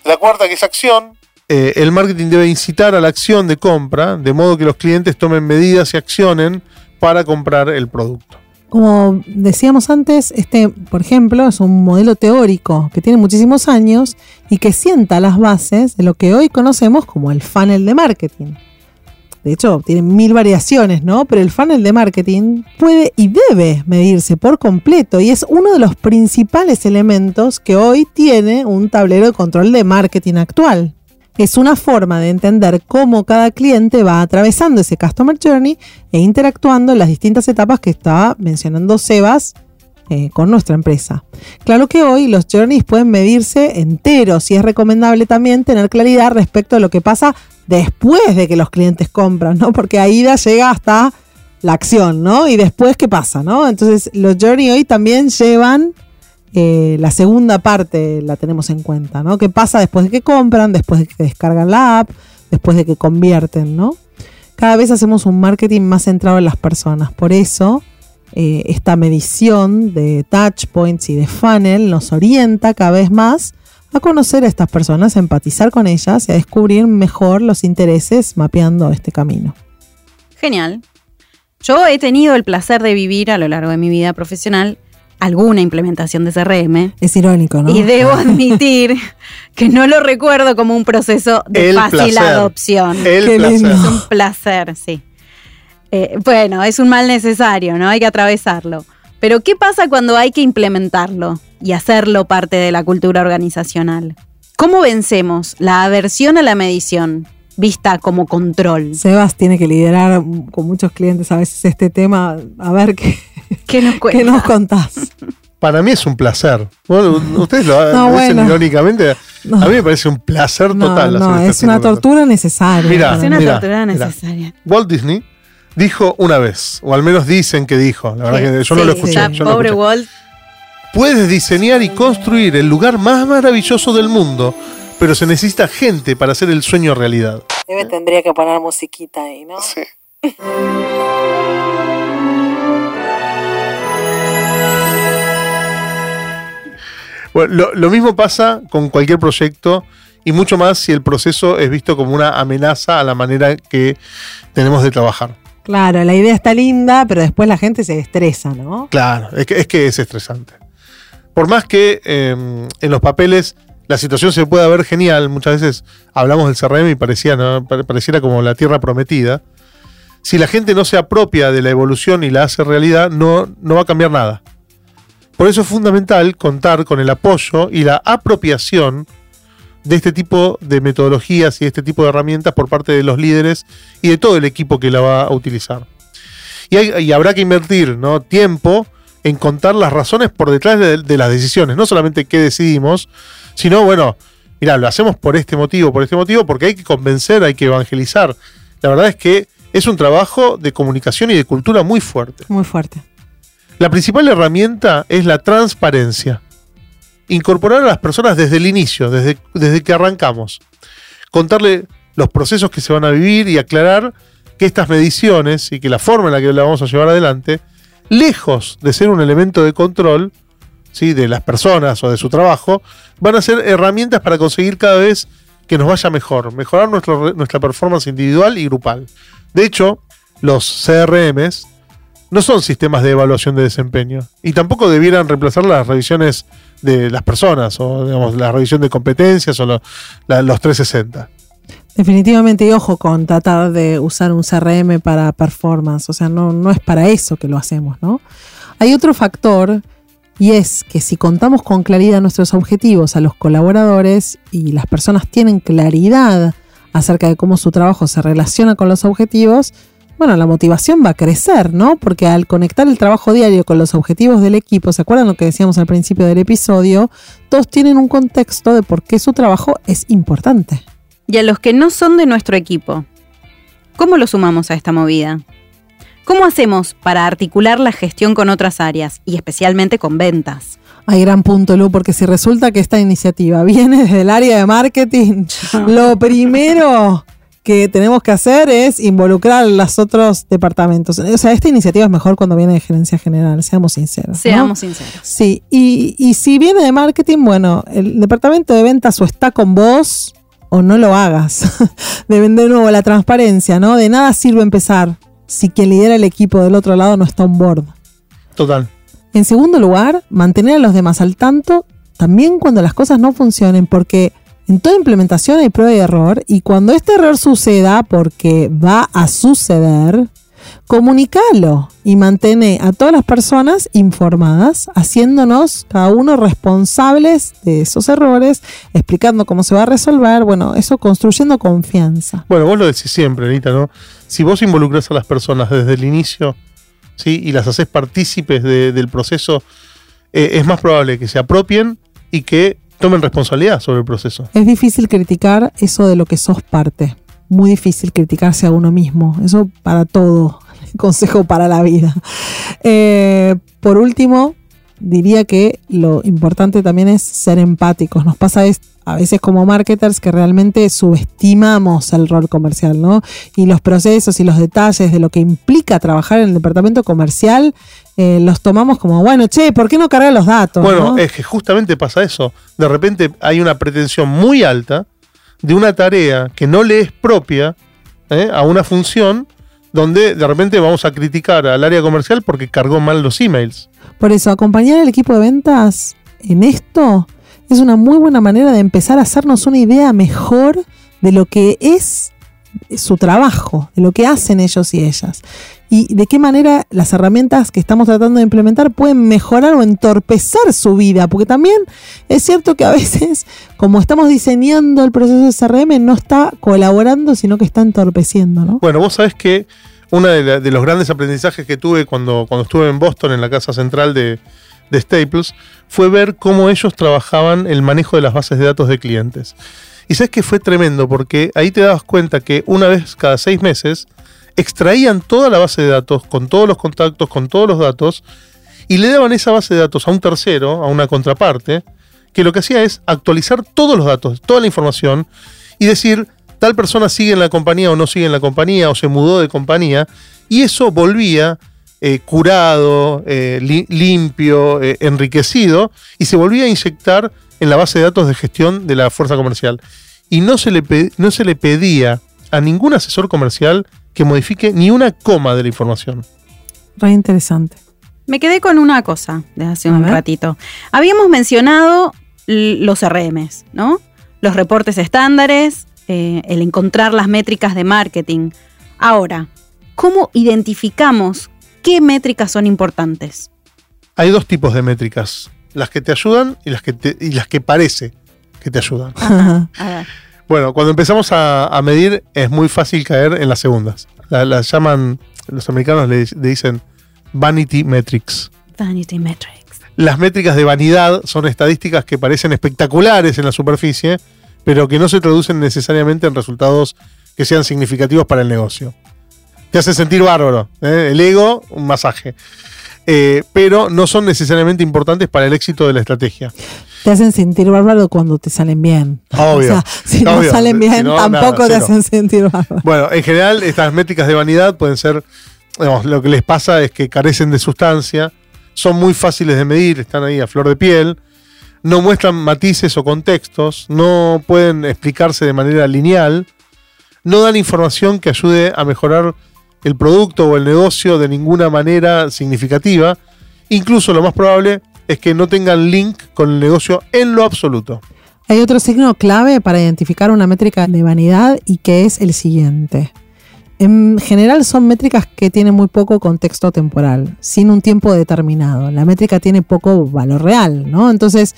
La cuarta que es acción, eh, el marketing debe incitar a la acción de compra, de modo que los clientes tomen medidas y accionen para comprar el producto. Como decíamos antes, este, por ejemplo, es un modelo teórico que tiene muchísimos años y que sienta las bases de lo que hoy conocemos como el funnel de marketing. De hecho tiene mil variaciones, ¿no? Pero el funnel de marketing puede y debe medirse por completo y es uno de los principales elementos que hoy tiene un tablero de control de marketing actual. Es una forma de entender cómo cada cliente va atravesando ese Customer Journey e interactuando en las distintas etapas que estaba mencionando Sebas eh, con nuestra empresa. Claro que hoy los journeys pueden medirse enteros y es recomendable también tener claridad respecto a lo que pasa después de que los clientes compran, ¿no? Porque ya llega hasta la acción, ¿no? Y después, ¿qué pasa, no? Entonces, los journey hoy también llevan eh, la segunda parte, la tenemos en cuenta, ¿no? ¿Qué pasa después de que compran, después de que descargan la app, después de que convierten, ¿no? Cada vez hacemos un marketing más centrado en las personas. Por eso, eh, esta medición de touch points y de funnel nos orienta cada vez más a conocer a estas personas, a empatizar con ellas y a descubrir mejor los intereses mapeando este camino. Genial. Yo he tenido el placer de vivir a lo largo de mi vida profesional alguna implementación de CRM. Es irónico, ¿no? Y debo admitir que no lo recuerdo como un proceso de El fácil placer. adopción. El Qué placer. lindo. Es un placer, sí. Eh, bueno, es un mal necesario, ¿no? Hay que atravesarlo. Pero ¿qué pasa cuando hay que implementarlo y hacerlo parte de la cultura organizacional? ¿Cómo vencemos la aversión a la medición vista como control? Sebas tiene que liderar con muchos clientes a veces este tema. A ver qué, ¿Qué nos qué nos contás. Para mí es un placer. Bueno, ustedes lo, No, lo dicen bueno. irónicamente. No. A mí me parece un placer total. no, hacer este es una de cosas. tortura necesaria. Mira, Es una mira, tortura mira. necesaria. Walt Disney dijo una vez, o al menos dicen que dijo, la verdad Sí, que yo no sí, lo escuché. yo no lo pobre escuché. Walt. Puedes diseñar y construir el lugar más maravilloso del mundo, pero se necesita gente para hacer el sueño realidad. Debe tendría que poner musiquita ahí, ¿no? Sí. Bueno, lo, lo mismo pasa con cualquier proyecto y mucho más si el proceso es visto como una amenaza a la manera que tenemos de trabajar. Claro, la idea está linda, pero después la gente se estresa, ¿no? Claro, es que es, estresante. Por más que eh, en los papeles la situación se pueda ver genial, muchas veces hablamos del CRM y parecía, pareciera como la tierra prometida. Si la gente no se apropia de la evolución y la hace realidad, no, no va a cambiar nada. Por eso es fundamental contar con el apoyo y la apropiación de este tipo de metodologías y de este tipo de herramientas por parte de los líderes y de todo el equipo que la va a utilizar. Y, hay- y habrá que invertir ¿no? tiempo en contar las razones por detrás de, de las decisiones, no solamente qué decidimos, sino, bueno, mira, lo hacemos por este motivo, por este motivo, porque hay que convencer, hay que evangelizar. La verdad es que es un trabajo de comunicación y de cultura muy fuerte. Muy fuerte. La principal herramienta es la transparencia. Incorporar a las personas desde el inicio, desde, desde que arrancamos. Contarle los procesos que se van a vivir y aclarar que estas mediciones y que la forma en la que la vamos a llevar adelante, lejos de ser un elemento de control de las personas o de su trabajo, van a ser herramientas para conseguir cada vez que nos vaya mejor, mejorar nuestra performance individual y grupal. De hecho, los CRMs no son sistemas de evaluación de desempeño y tampoco debieran reemplazar las revisiones de las personas o digamos, la revisión de competencias o los 360. Definitivamente, y ojo con tratar de usar un CRM para performance, o sea, no, no es para eso que lo hacemos, ¿no? Hay otro factor y es que si contamos con claridad nuestros objetivos a los colaboradores y las personas tienen claridad acerca de cómo su trabajo se relaciona con los objetivos, bueno, la motivación va a crecer, ¿no? Porque al conectar el trabajo diario con los objetivos del equipo, ¿se acuerdan lo que decíamos al principio del episodio? Todos tienen un contexto de por qué su trabajo es importante. Y a los que no son de nuestro equipo, ¿cómo los sumamos a esta movida? ¿Cómo hacemos para articular la gestión con otras áreas y especialmente con ventas? Hay gran punto, Lu, porque si resulta que esta iniciativa viene desde el área de marketing, lo primero que tenemos que hacer es involucrar a los otros departamentos. O sea, esta iniciativa es mejor cuando viene de gerencia general, seamos sinceros. ¿no? Seamos sinceros. Sí, y, y si viene de marketing, bueno, el departamento de ventas o está con vos o no lo hagas. de de nuevo la transparencia, ¿no? De nada sirve empezar si quien lidera el equipo del otro lado no está on board. Total. En segundo lugar, mantener a los demás al tanto también cuando las cosas no funcionen, porque En toda implementación hay prueba y error y cuando este error suceda, porque va a suceder, comunicalo y mantén a todas las personas informadas, haciéndonos cada uno responsables de esos errores, explicando cómo se va a resolver, bueno, eso construyendo confianza. Bueno, vos lo decís siempre, Anita, ¿no? Si vos involucras a las personas desde el inicio, ¿sí? Y las haces partícipes de- del proceso, eh, es más probable que se apropien y que tomen responsabilidad sobre el proceso. Es difícil criticar eso de lo que sos parte. Muy difícil criticarse a uno mismo. Eso para todo. Consejo para la vida. Eh, por último, diría que lo importante también es ser empáticos. Nos pasa es- a veces como marketers que realmente subestimamos el rol comercial, ¿no? Y los procesos y los detalles de lo que implica trabajar en el departamento comercial eh, los tomamos como, bueno, che, ¿por qué no cargar los datos? Bueno, no? es que justamente pasa eso. De repente hay una pretensión muy alta de una tarea que no le es propia ¿eh? a una función donde de repente vamos a criticar al área comercial porque cargó mal los emails. Por eso, acompañar al equipo de ventas en esto es una muy buena manera de empezar a hacernos una idea mejor de lo que es su trabajo, de lo que hacen ellos y ellas. Y de qué manera las herramientas que estamos tratando de implementar pueden mejorar o entorpecer su vida. Porque también es cierto que a veces, como estamos diseñando el proceso de CRM, no está colaborando, sino que está entorpeciendo, ¿no? Bueno, vos sabés que uno de, de los grandes aprendizajes que tuve cuando, cuando estuve en Boston, en la casa central de, de Staples, fue ver cómo ellos trabajaban el manejo de las bases de datos de clientes. Y sabes que fue tremendo porque ahí te dabas cuenta que una vez cada seis meses extraían toda la base de datos con todos los contactos, con todos los datos, y le daban esa base de datos a un tercero, a una contraparte, que lo que hacía es actualizar todos los datos, toda la información, y decir, tal persona sigue en la compañía o no sigue en la compañía, o se mudó de compañía, y eso volvía eh, curado, eh, li- limpio, eh, enriquecido, y se volvía a inyectar en la base de datos de gestión de la fuerza comercial. Y no se le, pe- no se le pedía a ningún asesor comercial que modifique ni una coma de la información. Re interesante. Me quedé con una cosa de hace A un ver. ratito. Habíamos mencionado los RMs, ¿no? Los reportes estándares, eh, el encontrar las métricas de marketing. Ahora, ¿cómo identificamos qué métricas son importantes? Hay dos tipos de métricas, las que te ayudan y las que, te- y las que parece que te ayudan. A ver. Bueno, cuando empezamos a, a medir es muy fácil caer en las segundas. La- Las llaman, los americanos le, le dicen vanity metrics. Vanity metrics. Las métricas de vanidad son estadísticas que parecen espectaculares en la superficie, pero que no se traducen necesariamente en resultados que sean significativos para el negocio. Te hace sentir bárbaro. ¿eh? El ego, un masaje. Eh, pero no son necesariamente importantes para el éxito de la estrategia. Te hacen sentir bárbaro cuando te salen bien. Obvio. O sea, si no salen bien, Si no, tampoco nada, te hacen sentir bárbaro. Bueno, en general, estas métricas de vanidad pueden ser. digamos, lo que les pasa es que carecen de sustancia, son muy fáciles de medir, están ahí a flor de piel, no muestran matices o contextos, no pueden explicarse de manera lineal, no dan información que ayude a mejorar el producto o el negocio de ninguna manera significativa. Incluso lo más probable es que no tengan link con el negocio en lo absoluto. Hay otro signo clave para identificar una métrica de vanidad y que es el siguiente. En general son métricas que tienen muy poco contexto temporal, sin un tiempo determinado. La métrica tiene poco valor real, ¿no? Entonces,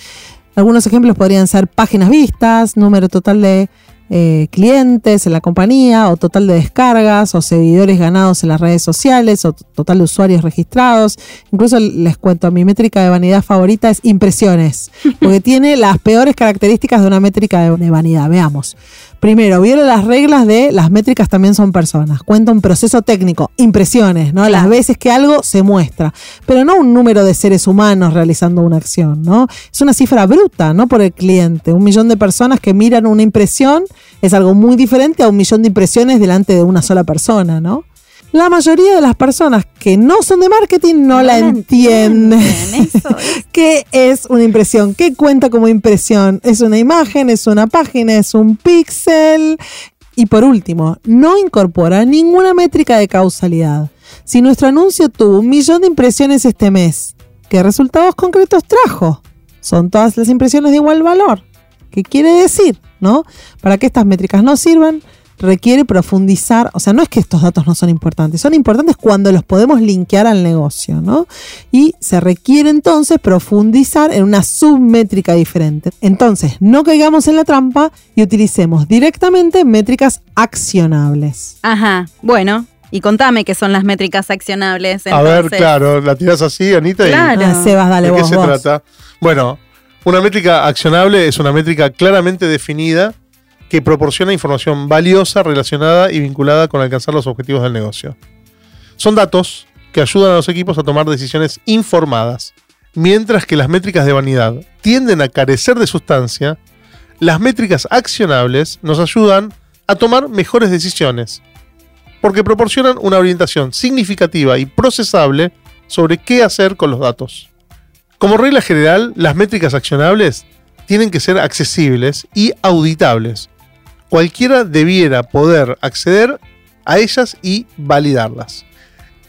algunos ejemplos podrían ser páginas vistas, número total de eh, clientes en la compañía, o total de descargas, o seguidores ganados en las redes sociales, o total de usuarios registrados. Incluso les cuento, mi métrica de vanidad favorita es impresiones, porque tiene las peores características de una métrica de vanidad. Veamos. Primero, vieron las reglas de las métricas también son personas. Cuenta un proceso técnico, impresiones, ¿no? Las veces que algo se muestra, pero no un número de seres humanos realizando una acción, ¿no? Es una cifra bruta, ¿no? Por el cliente. Un millón de personas que miran una impresión es algo muy diferente a un millón de impresiones delante de una sola persona, ¿no? La mayoría de las personas que no son de marketing no, la entienden. Eso es. ¿Qué es una impresión? ¿Qué cuenta como impresión? ¿Es una imagen? ¿Es una página? ¿Es un píxel? Y por último, no incorpora ninguna métrica de causalidad. Si nuestro anuncio tuvo un millón de impresiones este mes, ¿qué resultados concretos trajo? ¿Son todas las impresiones de igual valor? ¿Qué quiere decir? ¿No? Para que estas métricas no sirvan, requiere profundizar, o sea, no es que estos datos no son importantes, son importantes cuando los podemos linkear al negocio, ¿no? Y se requiere entonces profundizar en una submétrica diferente. Entonces, no caigamos en la trampa y utilicemos directamente métricas accionables. Ajá, bueno. Y contame qué son las métricas accionables. A ver, claro, la tirás así, Anita, y Claro. Ah, Sebas, dale ¿de qué se vos. trata? Bueno, una métrica accionable es una métrica claramente definida que proporciona información valiosa relacionada y vinculada con alcanzar los objetivos del negocio. Son datos que ayudan a los equipos a tomar decisiones informadas. Mientras que las métricas de vanidad tienden a carecer de sustancia, las métricas accionables nos ayudan a tomar mejores decisiones, porque proporcionan una orientación significativa y procesable sobre qué hacer con los datos. Como regla general, las métricas accionables tienen que ser accesibles y auditables. Cualquiera debiera poder acceder a ellas y validarlas.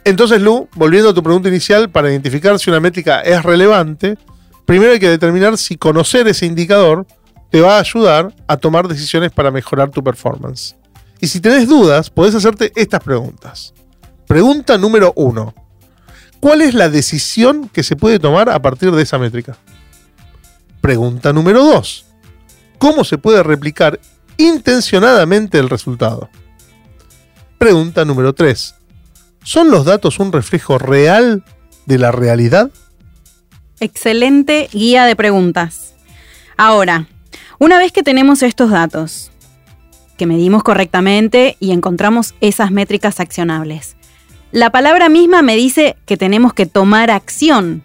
Entonces, Lu, volviendo a tu pregunta inicial, para identificar si una métrica es relevante, primero hay que determinar si conocer ese indicador te va a ayudar a tomar decisiones para mejorar tu performance. Y si tenés dudas, podés hacerte estas preguntas. Pregunta número uno. ¿Cuál es la decisión que se puede tomar a partir de esa métrica? Pregunta número 2. ¿Cómo se puede replicar intencionadamente el resultado? Pregunta número 3. ¿Son los datos un reflejo real de la realidad? Excelente guía de preguntas. Ahora, una vez que tenemos estos datos, que medimos correctamente y encontramos esas métricas accionables, la palabra misma me dice que tenemos que tomar acción,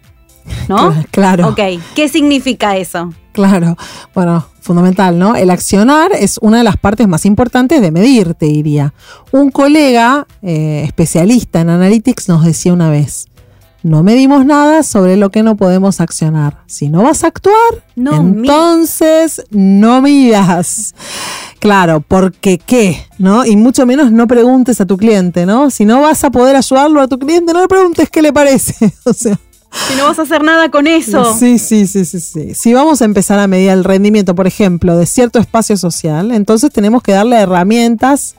¿no? Claro. Ok, ¿qué significa eso? Claro, bueno, fundamental, ¿no? El accionar es una de las partes más importantes de medir, te diría. Un colega eh, especialista en analytics nos decía una vez, no medimos nada sobre lo que no podemos accionar. Si no vas a actuar, No entonces no midas. Claro, porque qué, ¿no? Y mucho menos no preguntes a tu cliente, ¿no? Si no vas a poder ayudarlo a tu cliente, no le preguntes qué le parece. o sea, Si no vas a hacer nada con eso. Sí, sí, sí, sí, sí. Si vamos a empezar a medir el rendimiento, por ejemplo, de cierto espacio social, entonces tenemos que darle herramientas,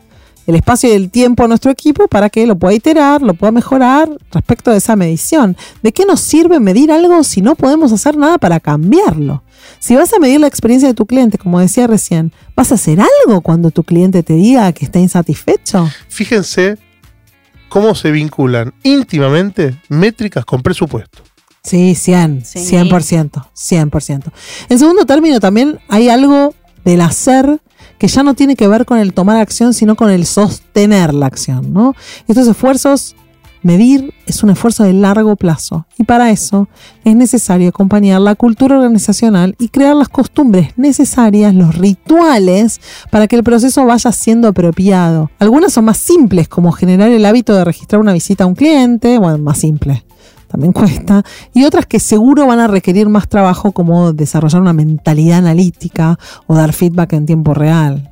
el espacio y el tiempo a nuestro equipo para que lo pueda iterar, lo pueda mejorar respecto de esa medición. ¿De qué nos sirve medir algo si no podemos hacer nada para cambiarlo? Si vas a medir la experiencia de tu cliente, como decía recién, ¿vas a hacer algo cuando tu cliente te diga que está insatisfecho? Fíjense cómo se vinculan íntimamente métricas con presupuesto. Sí, 100, Sí. 100%, 100%. En segundo término, también hay algo del hacer que ya no tiene que ver con el tomar acción, sino con el sostener la acción, ¿no? Estos esfuerzos, medir es un esfuerzo de largo plazo y para eso es necesario acompañar la cultura organizacional y crear las costumbres necesarias, los rituales, para que el proceso vaya siendo apropiado. Algunas son más simples, como generar el hábito de registrar una visita a un cliente, bueno, más simple también cuesta, y otras que seguro van a requerir más trabajo como desarrollar una mentalidad analítica o dar feedback en tiempo real.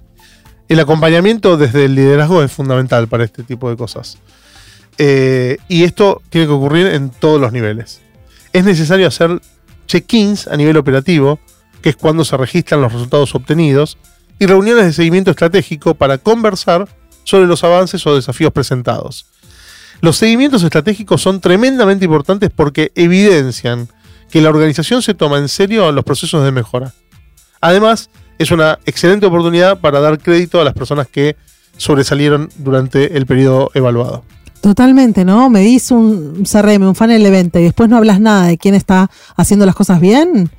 El acompañamiento desde el liderazgo es fundamental para este tipo de cosas. Eh, y esto tiene que ocurrir en todos los niveles. Es necesario hacer check-ins a nivel operativo, que es cuando se registran los resultados obtenidos, y reuniones de seguimiento estratégico para conversar sobre los avances o desafíos presentados. Los seguimientos estratégicos son tremendamente importantes porque evidencian que la organización se toma en serio los procesos de mejora. Además, es una excelente oportunidad para dar crédito a las personas que sobresalieron durante el periodo evaluado. Totalmente, ¿no? Medís un CRM, un funnel de venta y después no hablas nada de quién está haciendo las cosas bien.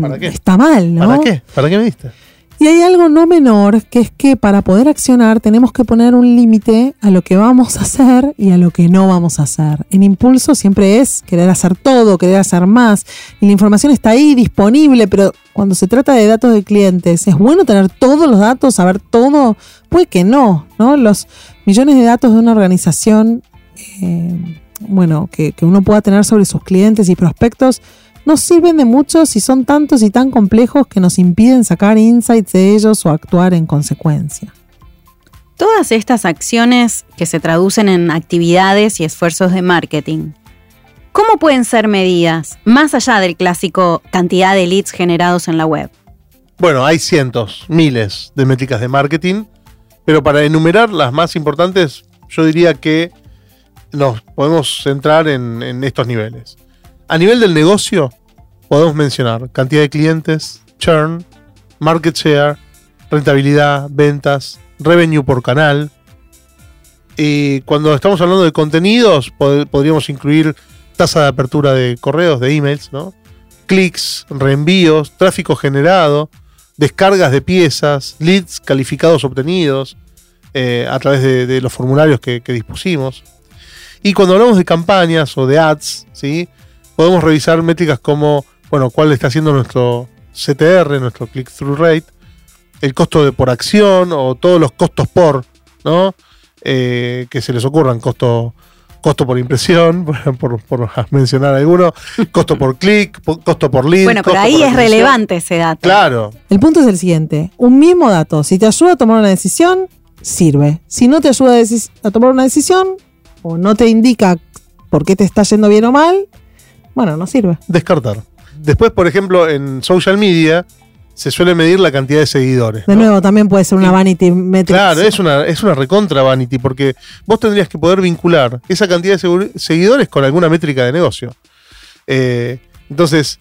¿Para qué? Está mal, ¿no? ¿Para qué? ¿Para qué me diste? Y hay algo no menor, que es que para poder accionar tenemos que poner un límite a lo que vamos a hacer y a lo que no vamos a hacer. En impulso siempre es querer hacer todo, querer hacer más. Y la información está ahí disponible, pero cuando se trata de datos de clientes, ¿es bueno tener todos los datos, saber todo? Puede que no, ¿no? Los millones de datos de una organización, eh, bueno, que, que uno pueda tener sobre sus clientes y prospectos, no sirven de mucho si son tantos y tan complejos que nos impiden sacar insights de ellos o actuar en consecuencia. Todas estas acciones que se traducen en actividades y esfuerzos de marketing, ¿cómo pueden ser medidas más allá del clásico cantidad de leads generados en la web? Bueno, hay cientos, miles de métricas de marketing, pero para enumerar las más importantes, yo diría que nos podemos centrar en, en estos niveles. A nivel del negocio, podemos mencionar cantidad de clientes, churn, market share, rentabilidad, ventas, revenue por canal. Y cuando estamos hablando de contenidos, pod- podríamos incluir tasa de apertura de correos, de emails, ¿no? clics, reenvíos, tráfico generado, descargas de piezas, leads calificados obtenidos eh, a través de, los formularios que dispusimos. Y cuando hablamos de campañas o de ads, ¿sí? Podemos revisar métricas como, bueno, cuál está haciendo nuestro CTR, nuestro click-through rate, el costo de por acción o todos los costos por, ¿no? Eh, que se les ocurran, costo, costo por impresión, por, por mencionar alguno, costo por clic, costo por lead. Bueno, pero ahí es relevante ese dato. Claro, El punto es el siguiente. Un mismo dato, si te ayuda a tomar una decisión, sirve. Si no te ayuda a tomar una decisión o no te indica por qué te está yendo bien o mal, bueno, no sirve. descartar. Después, por ejemplo, en social media se suele medir la cantidad de seguidores. De ¿no? nuevo, también puede ser una Y- vanity metric. Claro, es una, es una recontra vanity, porque vos tendrías que poder vincular esa cantidad de seguidores con alguna métrica de negocio. Eh, entonces,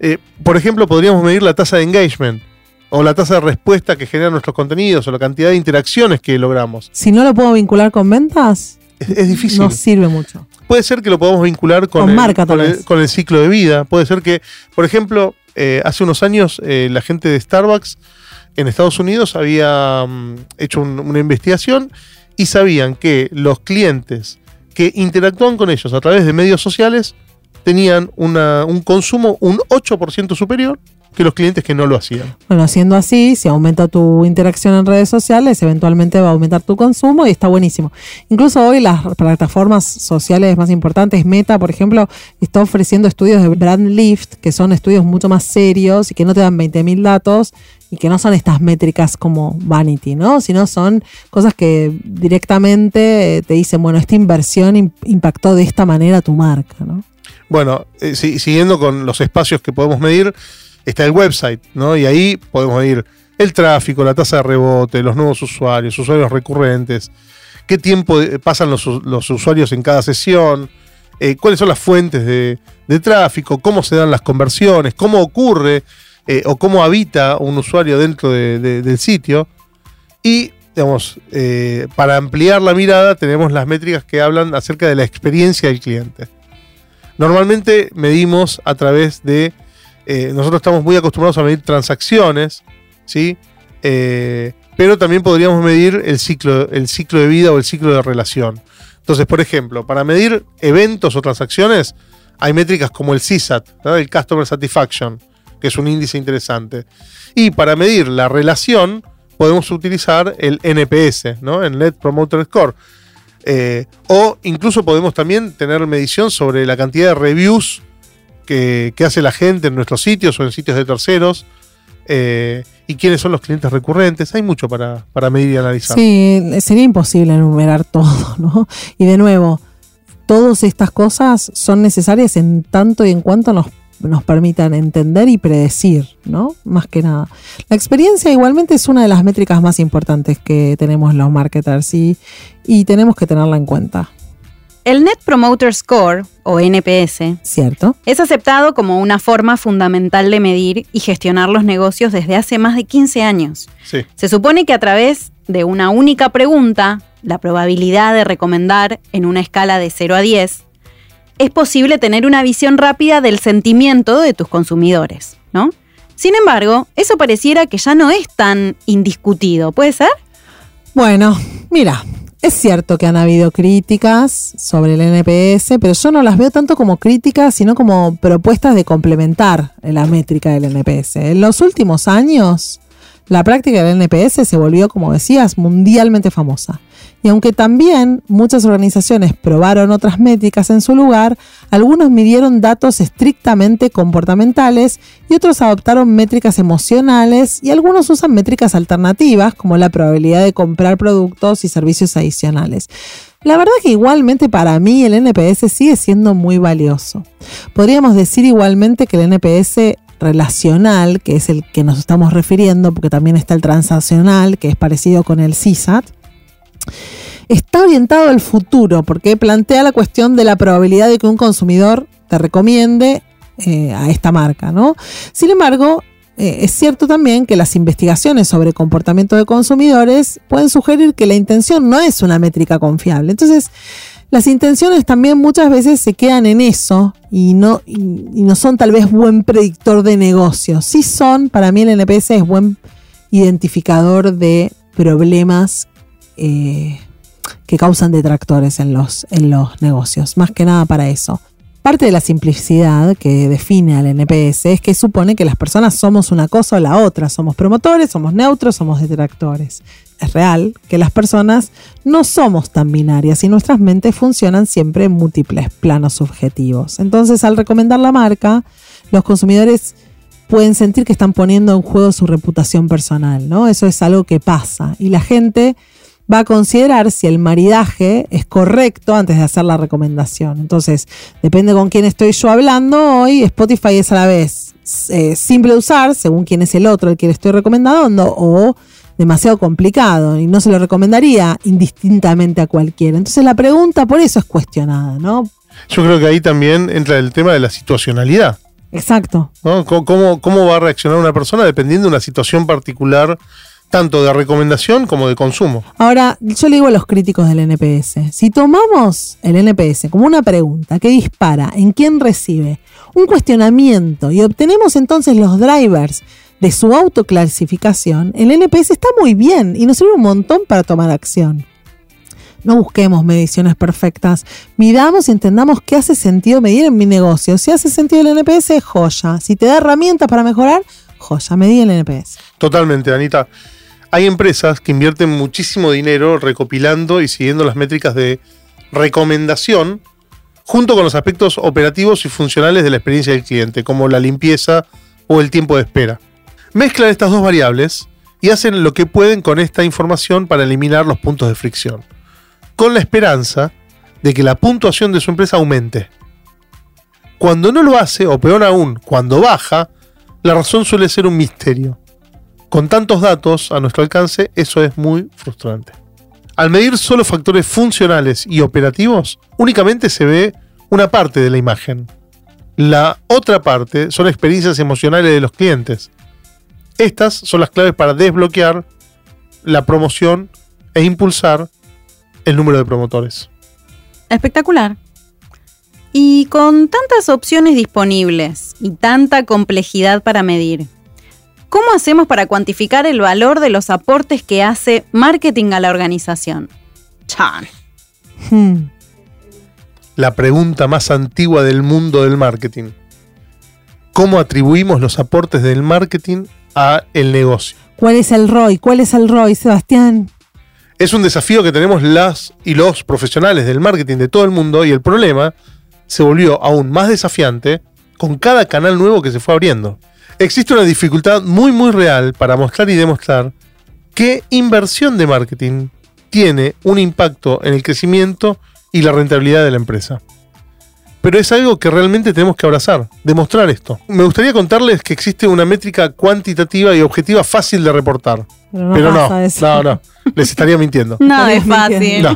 eh, por ejemplo, podríamos medir la tasa de engagement, o la tasa de respuesta que generan nuestros contenidos, o la cantidad de interacciones que logramos. Si no lo puedo vincular con ventas, Es, es difícil. no sirve mucho. Puede ser que lo podamos vincular con, Con el, marca, tal con, el, vez. con el ciclo de vida. Puede ser que, por ejemplo, eh, hace unos años eh, la gente de Starbucks en Estados Unidos había mm, hecho un- una investigación y sabían que los clientes que interactúan con ellos a través de medios sociales tenían una- un consumo un 8% superior que los clientes que no lo hacían. Bueno, siendo así, si aumenta tu interacción en redes sociales, eventualmente va a aumentar tu consumo y está buenísimo. Incluso hoy las plataformas sociales más importantes, Meta, por ejemplo, está ofreciendo estudios de brand lift, que son estudios mucho más serios y que no te dan 20.000 datos y que no son estas métricas como vanity, ¿no? Sino son cosas que directamente eh, te dicen, bueno, esta inversión im- impactó de esta manera tu marca, ¿no? Bueno, eh, si- siguiendo con los espacios que podemos medir, está el website, ¿no? Y ahí podemos medir el tráfico, la tasa de rebote, los nuevos usuarios, usuarios recurrentes, qué tiempo pasan los, usuarios en cada sesión, eh, cuáles son las fuentes de, tráfico, cómo se dan las conversiones, cómo ocurre eh, o cómo habita un usuario dentro de- de- del sitio. Y, digamos, eh, para ampliar la mirada tenemos las métricas que hablan acerca de la experiencia del cliente. Normalmente medimos a través de. Eh, nosotros estamos muy acostumbrados a medir transacciones, ¿sí? Eh, pero también podríamos medir el ciclo, el ciclo de vida o el ciclo de relación. Entonces, por ejemplo, para medir eventos o transacciones, hay métricas como el CSAT, el Customer Satisfaction, que es un índice interesante. Y para medir la relación, podemos utilizar el NPS, ¿no? el Net Promoter Score. Eh, o incluso podemos también tener medición sobre la cantidad de reviews que, hace la gente en nuestros sitios o en sitios de terceros. eh, y quiénes son los clientes recurrentes. Hay mucho para, para medir y analizar. Sí, sería imposible enumerar todo, ¿no? Y de nuevo, todas estas cosas son necesarias en tanto y en cuanto nos, nos permitan entender y predecir, ¿no? Más que nada. La experiencia igualmente es una de las métricas más importantes que tenemos los marketers y, y tenemos que tenerla en cuenta, El Net Promoter Score, o NPS, ¿cierto? es aceptado como una forma fundamental de medir y gestionar los negocios desde hace más de 15 años. Sí. Se supone que a través de una única pregunta, la probabilidad de recomendar en una escala de 0 a 10, es posible tener una visión rápida del sentimiento de tus consumidores, ¿no? Sin embargo, eso pareciera que ya no es tan indiscutido, ¿puede ser? Bueno, mira, es cierto que han habido críticas sobre el NPS, pero yo no las veo tanto como críticas, sino como propuestas de complementar la métrica del NPS. En los últimos años, la práctica del NPS se volvió, como decías, mundialmente famosa. Y aunque también muchas organizaciones probaron otras métricas en su lugar, algunos midieron datos estrictamente comportamentales y otros adoptaron métricas emocionales y algunos usan métricas alternativas como la probabilidad de comprar productos y servicios adicionales. La verdad que igualmente para mí el NPS sigue siendo muy valioso. Podríamos decir igualmente que el NPS relacional, que es el que nos estamos refiriendo, porque también está el transaccional, que es parecido con el CSAT, está orientado al futuro, porque plantea la cuestión de la probabilidad de que un consumidor te recomiende eh, a esta marca, ¿no? Sin embargo, eh, es cierto también que las investigaciones sobre comportamiento de consumidores pueden sugerir que la intención no es una métrica confiable. Entonces, las intenciones también muchas veces se quedan en eso y no, son tal vez buen predictor de negocios. Sí son, para mí el NPS es buen identificador de problemas eh, que causan detractores en los, en los negocios, más que nada para eso. Parte de la simplicidad que define al NPS es que supone que las personas somos una cosa o la otra, somos promotores, somos neutros, somos detractores. Es real que las personas no somos tan binarias y nuestras mentes funcionan siempre en múltiples planos subjetivos. Entonces, al recomendar la marca, los consumidores pueden sentir que están poniendo en juego su reputación personal, ¿no? Eso es algo que pasa y la gente va a considerar si el maridaje es correcto antes de hacer la recomendación. Entonces, depende con quién estoy yo hablando hoy, Spotify es a la vez eh, simple de usar, según quién es el otro el que le estoy recomendando, o demasiado complicado y no se lo recomendaría indistintamente a cualquiera. Entonces la pregunta por eso es cuestionada, ¿no? Yo creo que ahí también entra el tema de la situacionalidad. Exacto. ¿Cómo, cómo va a reaccionar una persona dependiendo de una situación particular tanto de recomendación como de consumo. Ahora, yo le digo a los críticos del NPS, si tomamos el NPS como una pregunta que dispara en quién recibe un cuestionamiento y obtenemos entonces los drivers de su autoclasificación, el NPS está muy bien y nos sirve un montón para tomar acción. No busquemos mediciones perfectas, midamos y entendamos qué hace sentido medir en mi negocio. Si hace sentido el NPS, joya. Si te da herramientas para mejorar, joya, medí el NPS. Totalmente, Anita hay empresas que invierten muchísimo dinero recopilando y siguiendo las métricas de recomendación junto con los aspectos operativos y funcionales de la experiencia del cliente, como la limpieza o el tiempo de espera. Mezclan estas dos variables y hacen lo que pueden con esta información para eliminar los puntos de fricción, con la esperanza de que la puntuación de su empresa aumente. Cuando no lo hace, o peor aún, cuando baja, la razón suele ser un misterio. Con tantos datos a nuestro alcance, eso es muy frustrante. Al medir solo factores funcionales y operativos, únicamente se ve una parte de la imagen. La otra parte son experiencias emocionales de los clientes. Estas son las claves para desbloquear la promoción e impulsar el número de promotores. Espectacular. Y con tantas opciones disponibles y tanta complejidad para medir, ¿Cómo hacemos para cuantificar el valor de los aportes que hace marketing a la organización? Chan. Hmm. La pregunta más antigua del mundo del marketing. ¿Cómo atribuimos los aportes del marketing a el negocio? ¿Cuál es el ROI? ¿Cuál es el ROI, Sebastián? Es un desafío que tenemos las y los profesionales del marketing de todo el mundo y el problema se volvió aún más desafiante con cada canal nuevo que se fue abriendo existe una dificultad muy muy real para mostrar y demostrar qué inversión de marketing tiene un impacto en el crecimiento y la rentabilidad de la empresa. Pero es algo que realmente tenemos que abrazar, demostrar esto. Me gustaría contarles que existe una métrica cuantitativa y objetiva fácil de reportar. Pero no, no, no, les estaría mintiendo. No es fácil.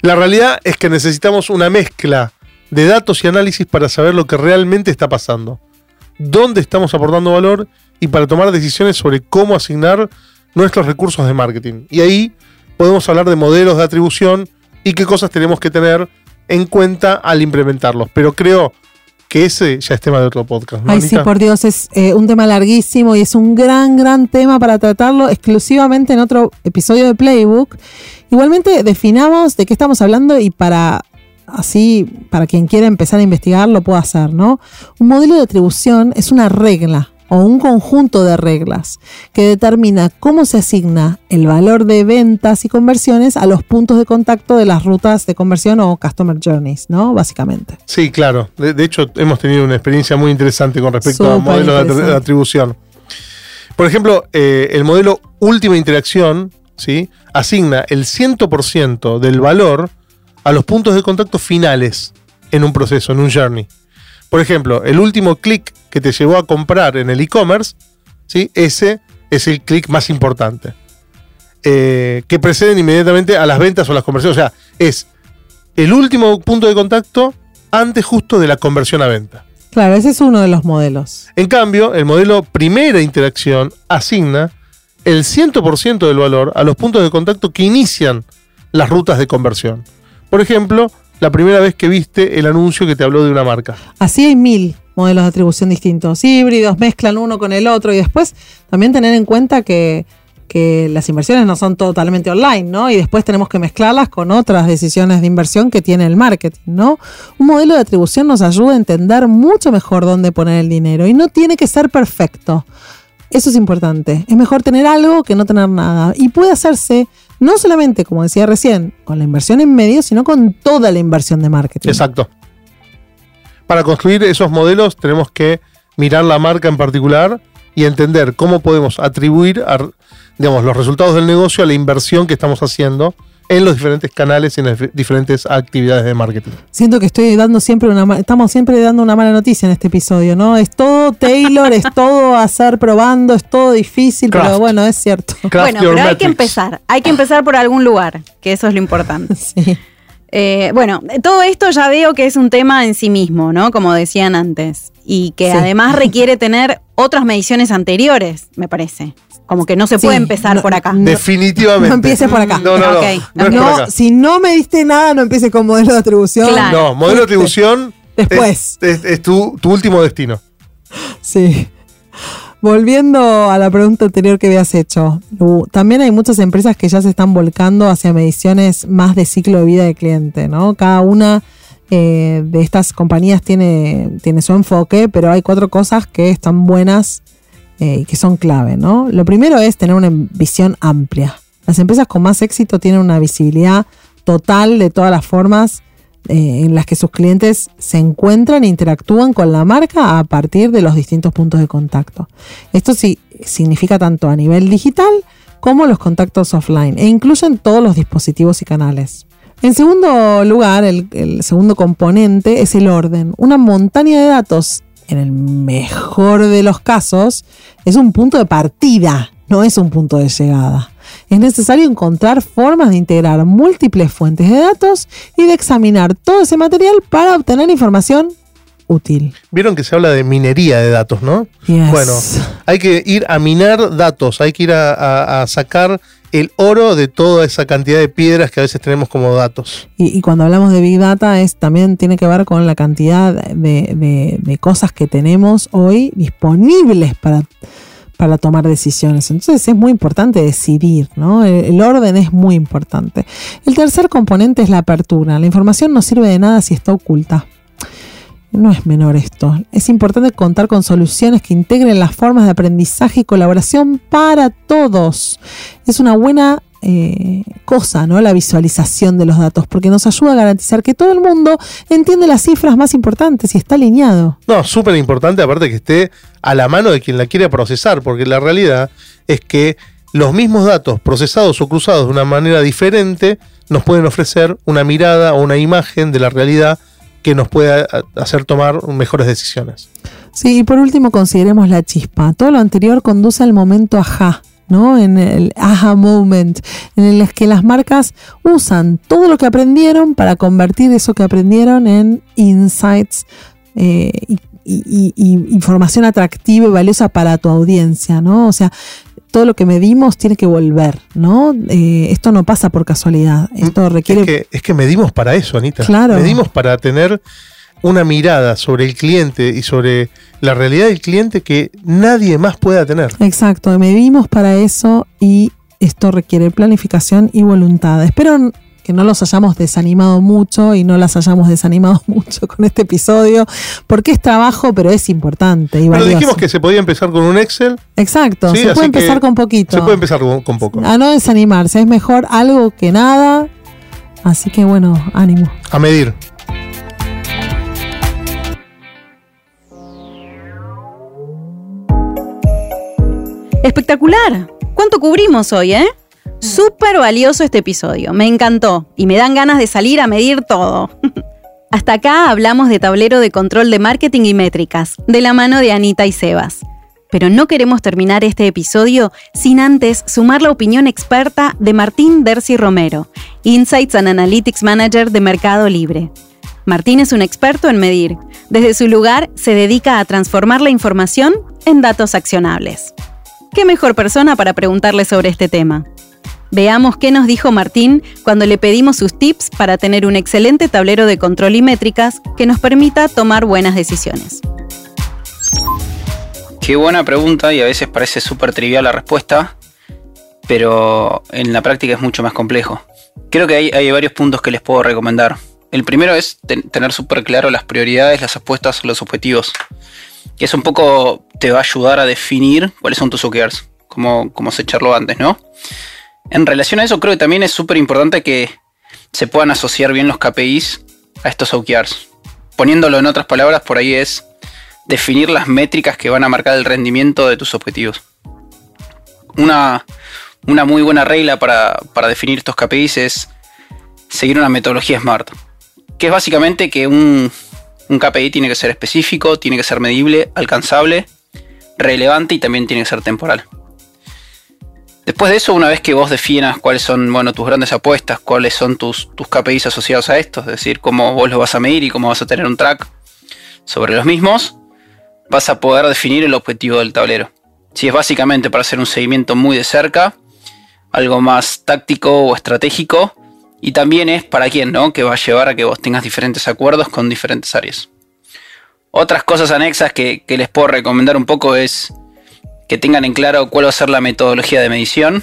La realidad es que necesitamos una mezcla de datos y análisis para saber lo que realmente está pasando dónde estamos aportando valor y para tomar decisiones sobre cómo asignar nuestros recursos de marketing. Y ahí podemos hablar de modelos de atribución y qué cosas tenemos que tener en cuenta al implementarlos. Pero creo que ese ya es tema de otro podcast. Ay, sí, por Dios, es eh, un tema larguísimo y es un gran, gran tema para tratarlo exclusivamente en otro episodio de Playbook. Igualmente definamos de qué estamos hablando y para así para quien quiera empezar a investigar lo pueda hacer, ¿no? Un modelo de atribución es una regla o un conjunto de reglas que determina cómo se asigna el valor de ventas y conversiones a los puntos de contacto de las rutas de conversión o customer journeys, ¿no? Básicamente. Sí, claro. De, hecho, hemos tenido una experiencia muy interesante con respecto a modelos de, atribución. Por ejemplo, eh, el modelo última interacción, ¿sí? Asigna el 100% del valor a los puntos de contacto finales en un proceso, en un journey. Por ejemplo, el último clic que te llevó a comprar en el e-commerce, ¿sí? ese es el clic más importante. Eh, que preceden inmediatamente a las ventas o las conversiones. O sea, es el último punto de contacto antes justo de la conversión a venta. Claro, ese es uno de los modelos. En cambio, el modelo primera interacción asigna el 100% del valor a los puntos de contacto que inician las rutas de conversión. Por ejemplo, la primera vez que viste el anuncio que te habló de una marca. Así hay mil modelos de atribución distintos, híbridos, mezclan uno con el otro y después también tener en cuenta que las inversiones no son totalmente online, ¿no? Y después tenemos que mezclarlas con otras decisiones de inversión que tiene el marketing, ¿no? Un modelo de atribución nos ayuda a entender mucho mejor dónde poner el dinero y no tiene que ser perfecto. Eso es importante. Es mejor tener algo que no tener nada. Y puede hacerse no solamente, como decía recién, con la inversión en medio, sino con toda la inversión de marketing. Exacto. Para construir esos modelos tenemos que mirar la marca en particular y entender cómo podemos atribuir digamos, los resultados del negocio a la inversión que estamos haciendo en los diferentes canales y en las diferentes actividades de marketing. Siento que estoy dando siempre una estamos siempre dando una mala noticia en este episodio, ¿no? Es todo Taylor, es todo hacer probando, es todo difícil, pero bueno, es cierto. bueno, pero hay que empezar, hay que empezar por algún lugar, que eso es lo importante. sí. Eh, bueno, todo esto ya veo que es un tema en sí mismo, ¿no? Como decían antes. Y que además requiere tener otras mediciones anteriores, me parece. Como que no se puede empezar por acá. Definitivamente. No empieces por acá. No, no, no. si no me diste nada, no empieces con modelo de atribución. No, modelo de atribución. Después. Es, tu, tu último destino. Sí. Volviendo a la pregunta anterior que habías hecho, también hay muchas empresas que ya se están volcando hacia mediciones más de ciclo de vida de cliente, ¿no? Cada una eh, de estas compañías tiene, tiene su enfoque, pero hay cuatro cosas que están buenas eh, que son clave, ¿no? Lo primero es tener una visión amplia. Las empresas con más éxito tienen una visibilidad total de todas las formas eh, en las que sus clientes se encuentran e interactúan con la marca a partir de los distintos puntos de contacto. Esto sí significa tanto a nivel digital como los contactos offline e incluyen todos los dispositivos y canales. En segundo lugar, el segundo componente es el orden. Una montaña de datos, en el mejor de los casos, es un punto de partida, no es un punto de llegada es necesario encontrar formas de integrar múltiples fuentes de datos y de examinar todo ese material para obtener información útil. Vieron que se habla de minería de datos, ¿no? Bueno, hay que ir a minar datos, hay que ir a, sacar el oro de toda esa cantidad de piedras que a veces tenemos como datos. Y, cuando hablamos de Big Data es también tiene que ver con la cantidad de, cosas que tenemos hoy disponibles para para tomar decisiones. Entonces es muy importante decidir, ¿no? El, orden es muy importante. El tercer componente es la apertura. La información no sirve de nada si está oculta. No es menor esto. Es importante contar con soluciones que integren las formas de aprendizaje y colaboración para todos. Es una buena eh, cosa, ¿no? La visualización de los datos, porque nos ayuda a garantizar que todo el mundo entiende las cifras más importantes y está alineado. No, súper importante, aparte que esté a la mano de quien la quiere procesar, porque la realidad es que los mismos datos procesados o cruzados de una manera diferente nos pueden ofrecer una mirada o una imagen de la realidad que nos pueda hacer tomar mejores decisiones. Sí, y por último consideremos la chispa. Todo lo anterior conduce al momento ajá ¿no? En el aha moment, en el que las marcas usan todo lo que aprendieron para convertir eso que aprendieron en insights eh, y, información atractiva y valiosa para tu audiencia, ¿no? O sea, todo lo que medimos tiene que volver, ¿no? Eh, esto no pasa por casualidad. Esto requiere. Es que, es que medimos para eso, Anita. Claro. Medimos para tener una mirada sobre el cliente y sobre la realidad del cliente que nadie más pueda tener. Exacto, medimos para eso y esto requiere planificación y voluntad. Espero que no los hayamos desanimado mucho y no las hayamos desanimado mucho con este episodio, porque es trabajo, pero es importante. Y pero dijimos que se podía empezar con un Excel. Exacto, se puede empezar con poquito. Se puede empezar con poco. A no desanimarse, es mejor algo que nada. Así que bueno, ánimo. A medir. Espectacular. ¿Cuánto cubrimos hoy, eh? Súper valioso este episodio. Me encantó y me dan ganas de salir a medir todo. Hasta acá hablamos de tablero de control de marketing y métricas, de la mano de Anita y Sebas. Pero no queremos terminar este episodio sin antes sumar la opinión experta de Martín Dersi Romero, Insights and Analytics Manager de Mercado Libre. Martín es un experto en medir. Desde su lugar se dedica a transformar la información en datos accionables. ¿Qué mejor persona para preguntarle sobre este tema? Veamos qué nos dijo Martín cuando le pedimos sus tips para tener un excelente tablero de control y métricas que nos permita tomar buenas decisiones. Qué buena pregunta y a veces parece súper trivial la respuesta, pero en la práctica es mucho más complejo. Creo que hay, varios puntos que les puedo recomendar. El primero es tener súper claro las prioridades, las apuestas, los objetivos. Que eso un poco te va a ayudar a definir cuáles son tus OKRs, como, como se echarlo antes, ¿no? En relación a eso, creo que también es súper importante que se puedan asociar bien los KPIs a estos OKRs. Poniéndolo en otras palabras, por ahí es definir las métricas que van a marcar el rendimiento de tus objetivos. Una, muy buena regla para, definir estos KPIs es seguir una metodología SMART, que es básicamente que un, un KPI tiene que ser específico, tiene que ser medible, alcanzable, relevante y también tiene que ser temporal. Después de eso, una vez que vos definas cuáles son bueno, tus grandes apuestas, cuáles son tus, KPIs asociados a esto, es decir, cómo vos los vas a medir y cómo vas a tener un track sobre los mismos, vas a poder definir el objetivo del tablero. Si es básicamente para hacer un seguimiento muy de cerca, algo más táctico o estratégico, y también es para quién, ¿no? Que va a llevar a que vos tengas diferentes acuerdos con diferentes áreas. Otras cosas anexas que, que les puedo recomendar un poco es que tengan en claro cuál va a ser la metodología de medición.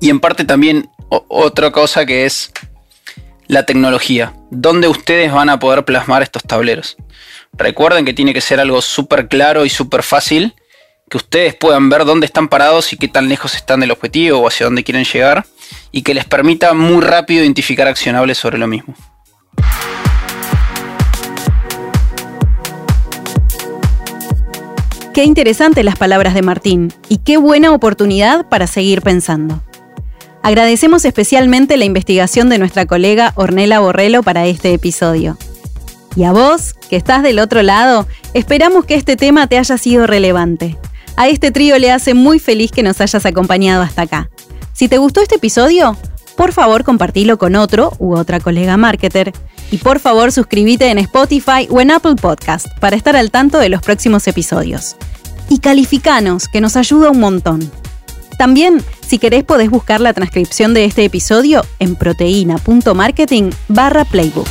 Y en parte también otra cosa que es la tecnología. ¿Dónde ustedes van a poder plasmar estos tableros? Recuerden que tiene que ser algo súper claro y súper fácil. Que ustedes puedan ver dónde están parados y qué tan lejos están del objetivo o hacia dónde quieren llegar. Y que les permita muy rápido identificar accionables sobre lo mismo. Qué interesantes las palabras de Martín y qué buena oportunidad para seguir pensando. Agradecemos especialmente la investigación de nuestra colega Ornella Borrello para este episodio. Y a vos, que estás del otro lado, esperamos que este tema te haya sido relevante. A este trío le hace muy feliz que nos hayas acompañado hasta acá. Si te gustó este episodio, por favor compartilo con otro u otra colega marketer y por favor suscríbete en Spotify o en Apple Podcast para estar al tanto de los próximos episodios. Y calificanos, que nos ayuda un montón. También, si querés, podés buscar la transcripción de este episodio en proteína.marketing barra playbook.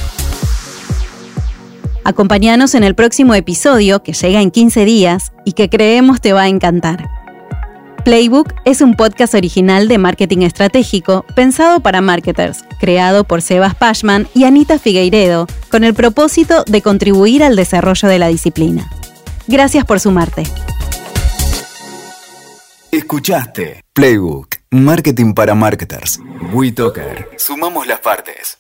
Acompáñanos en el próximo episodio que llega en 15 días y que creemos te va a encantar. Playbook es un podcast original de marketing estratégico pensado para marketers, creado por Sebas Pashman y Anita Figueiredo, con el propósito de contribuir al desarrollo de la disciplina. Gracias por sumarte. Escuchaste Playbook, Marketing para Marketers. WeToker. Sumamos las partes.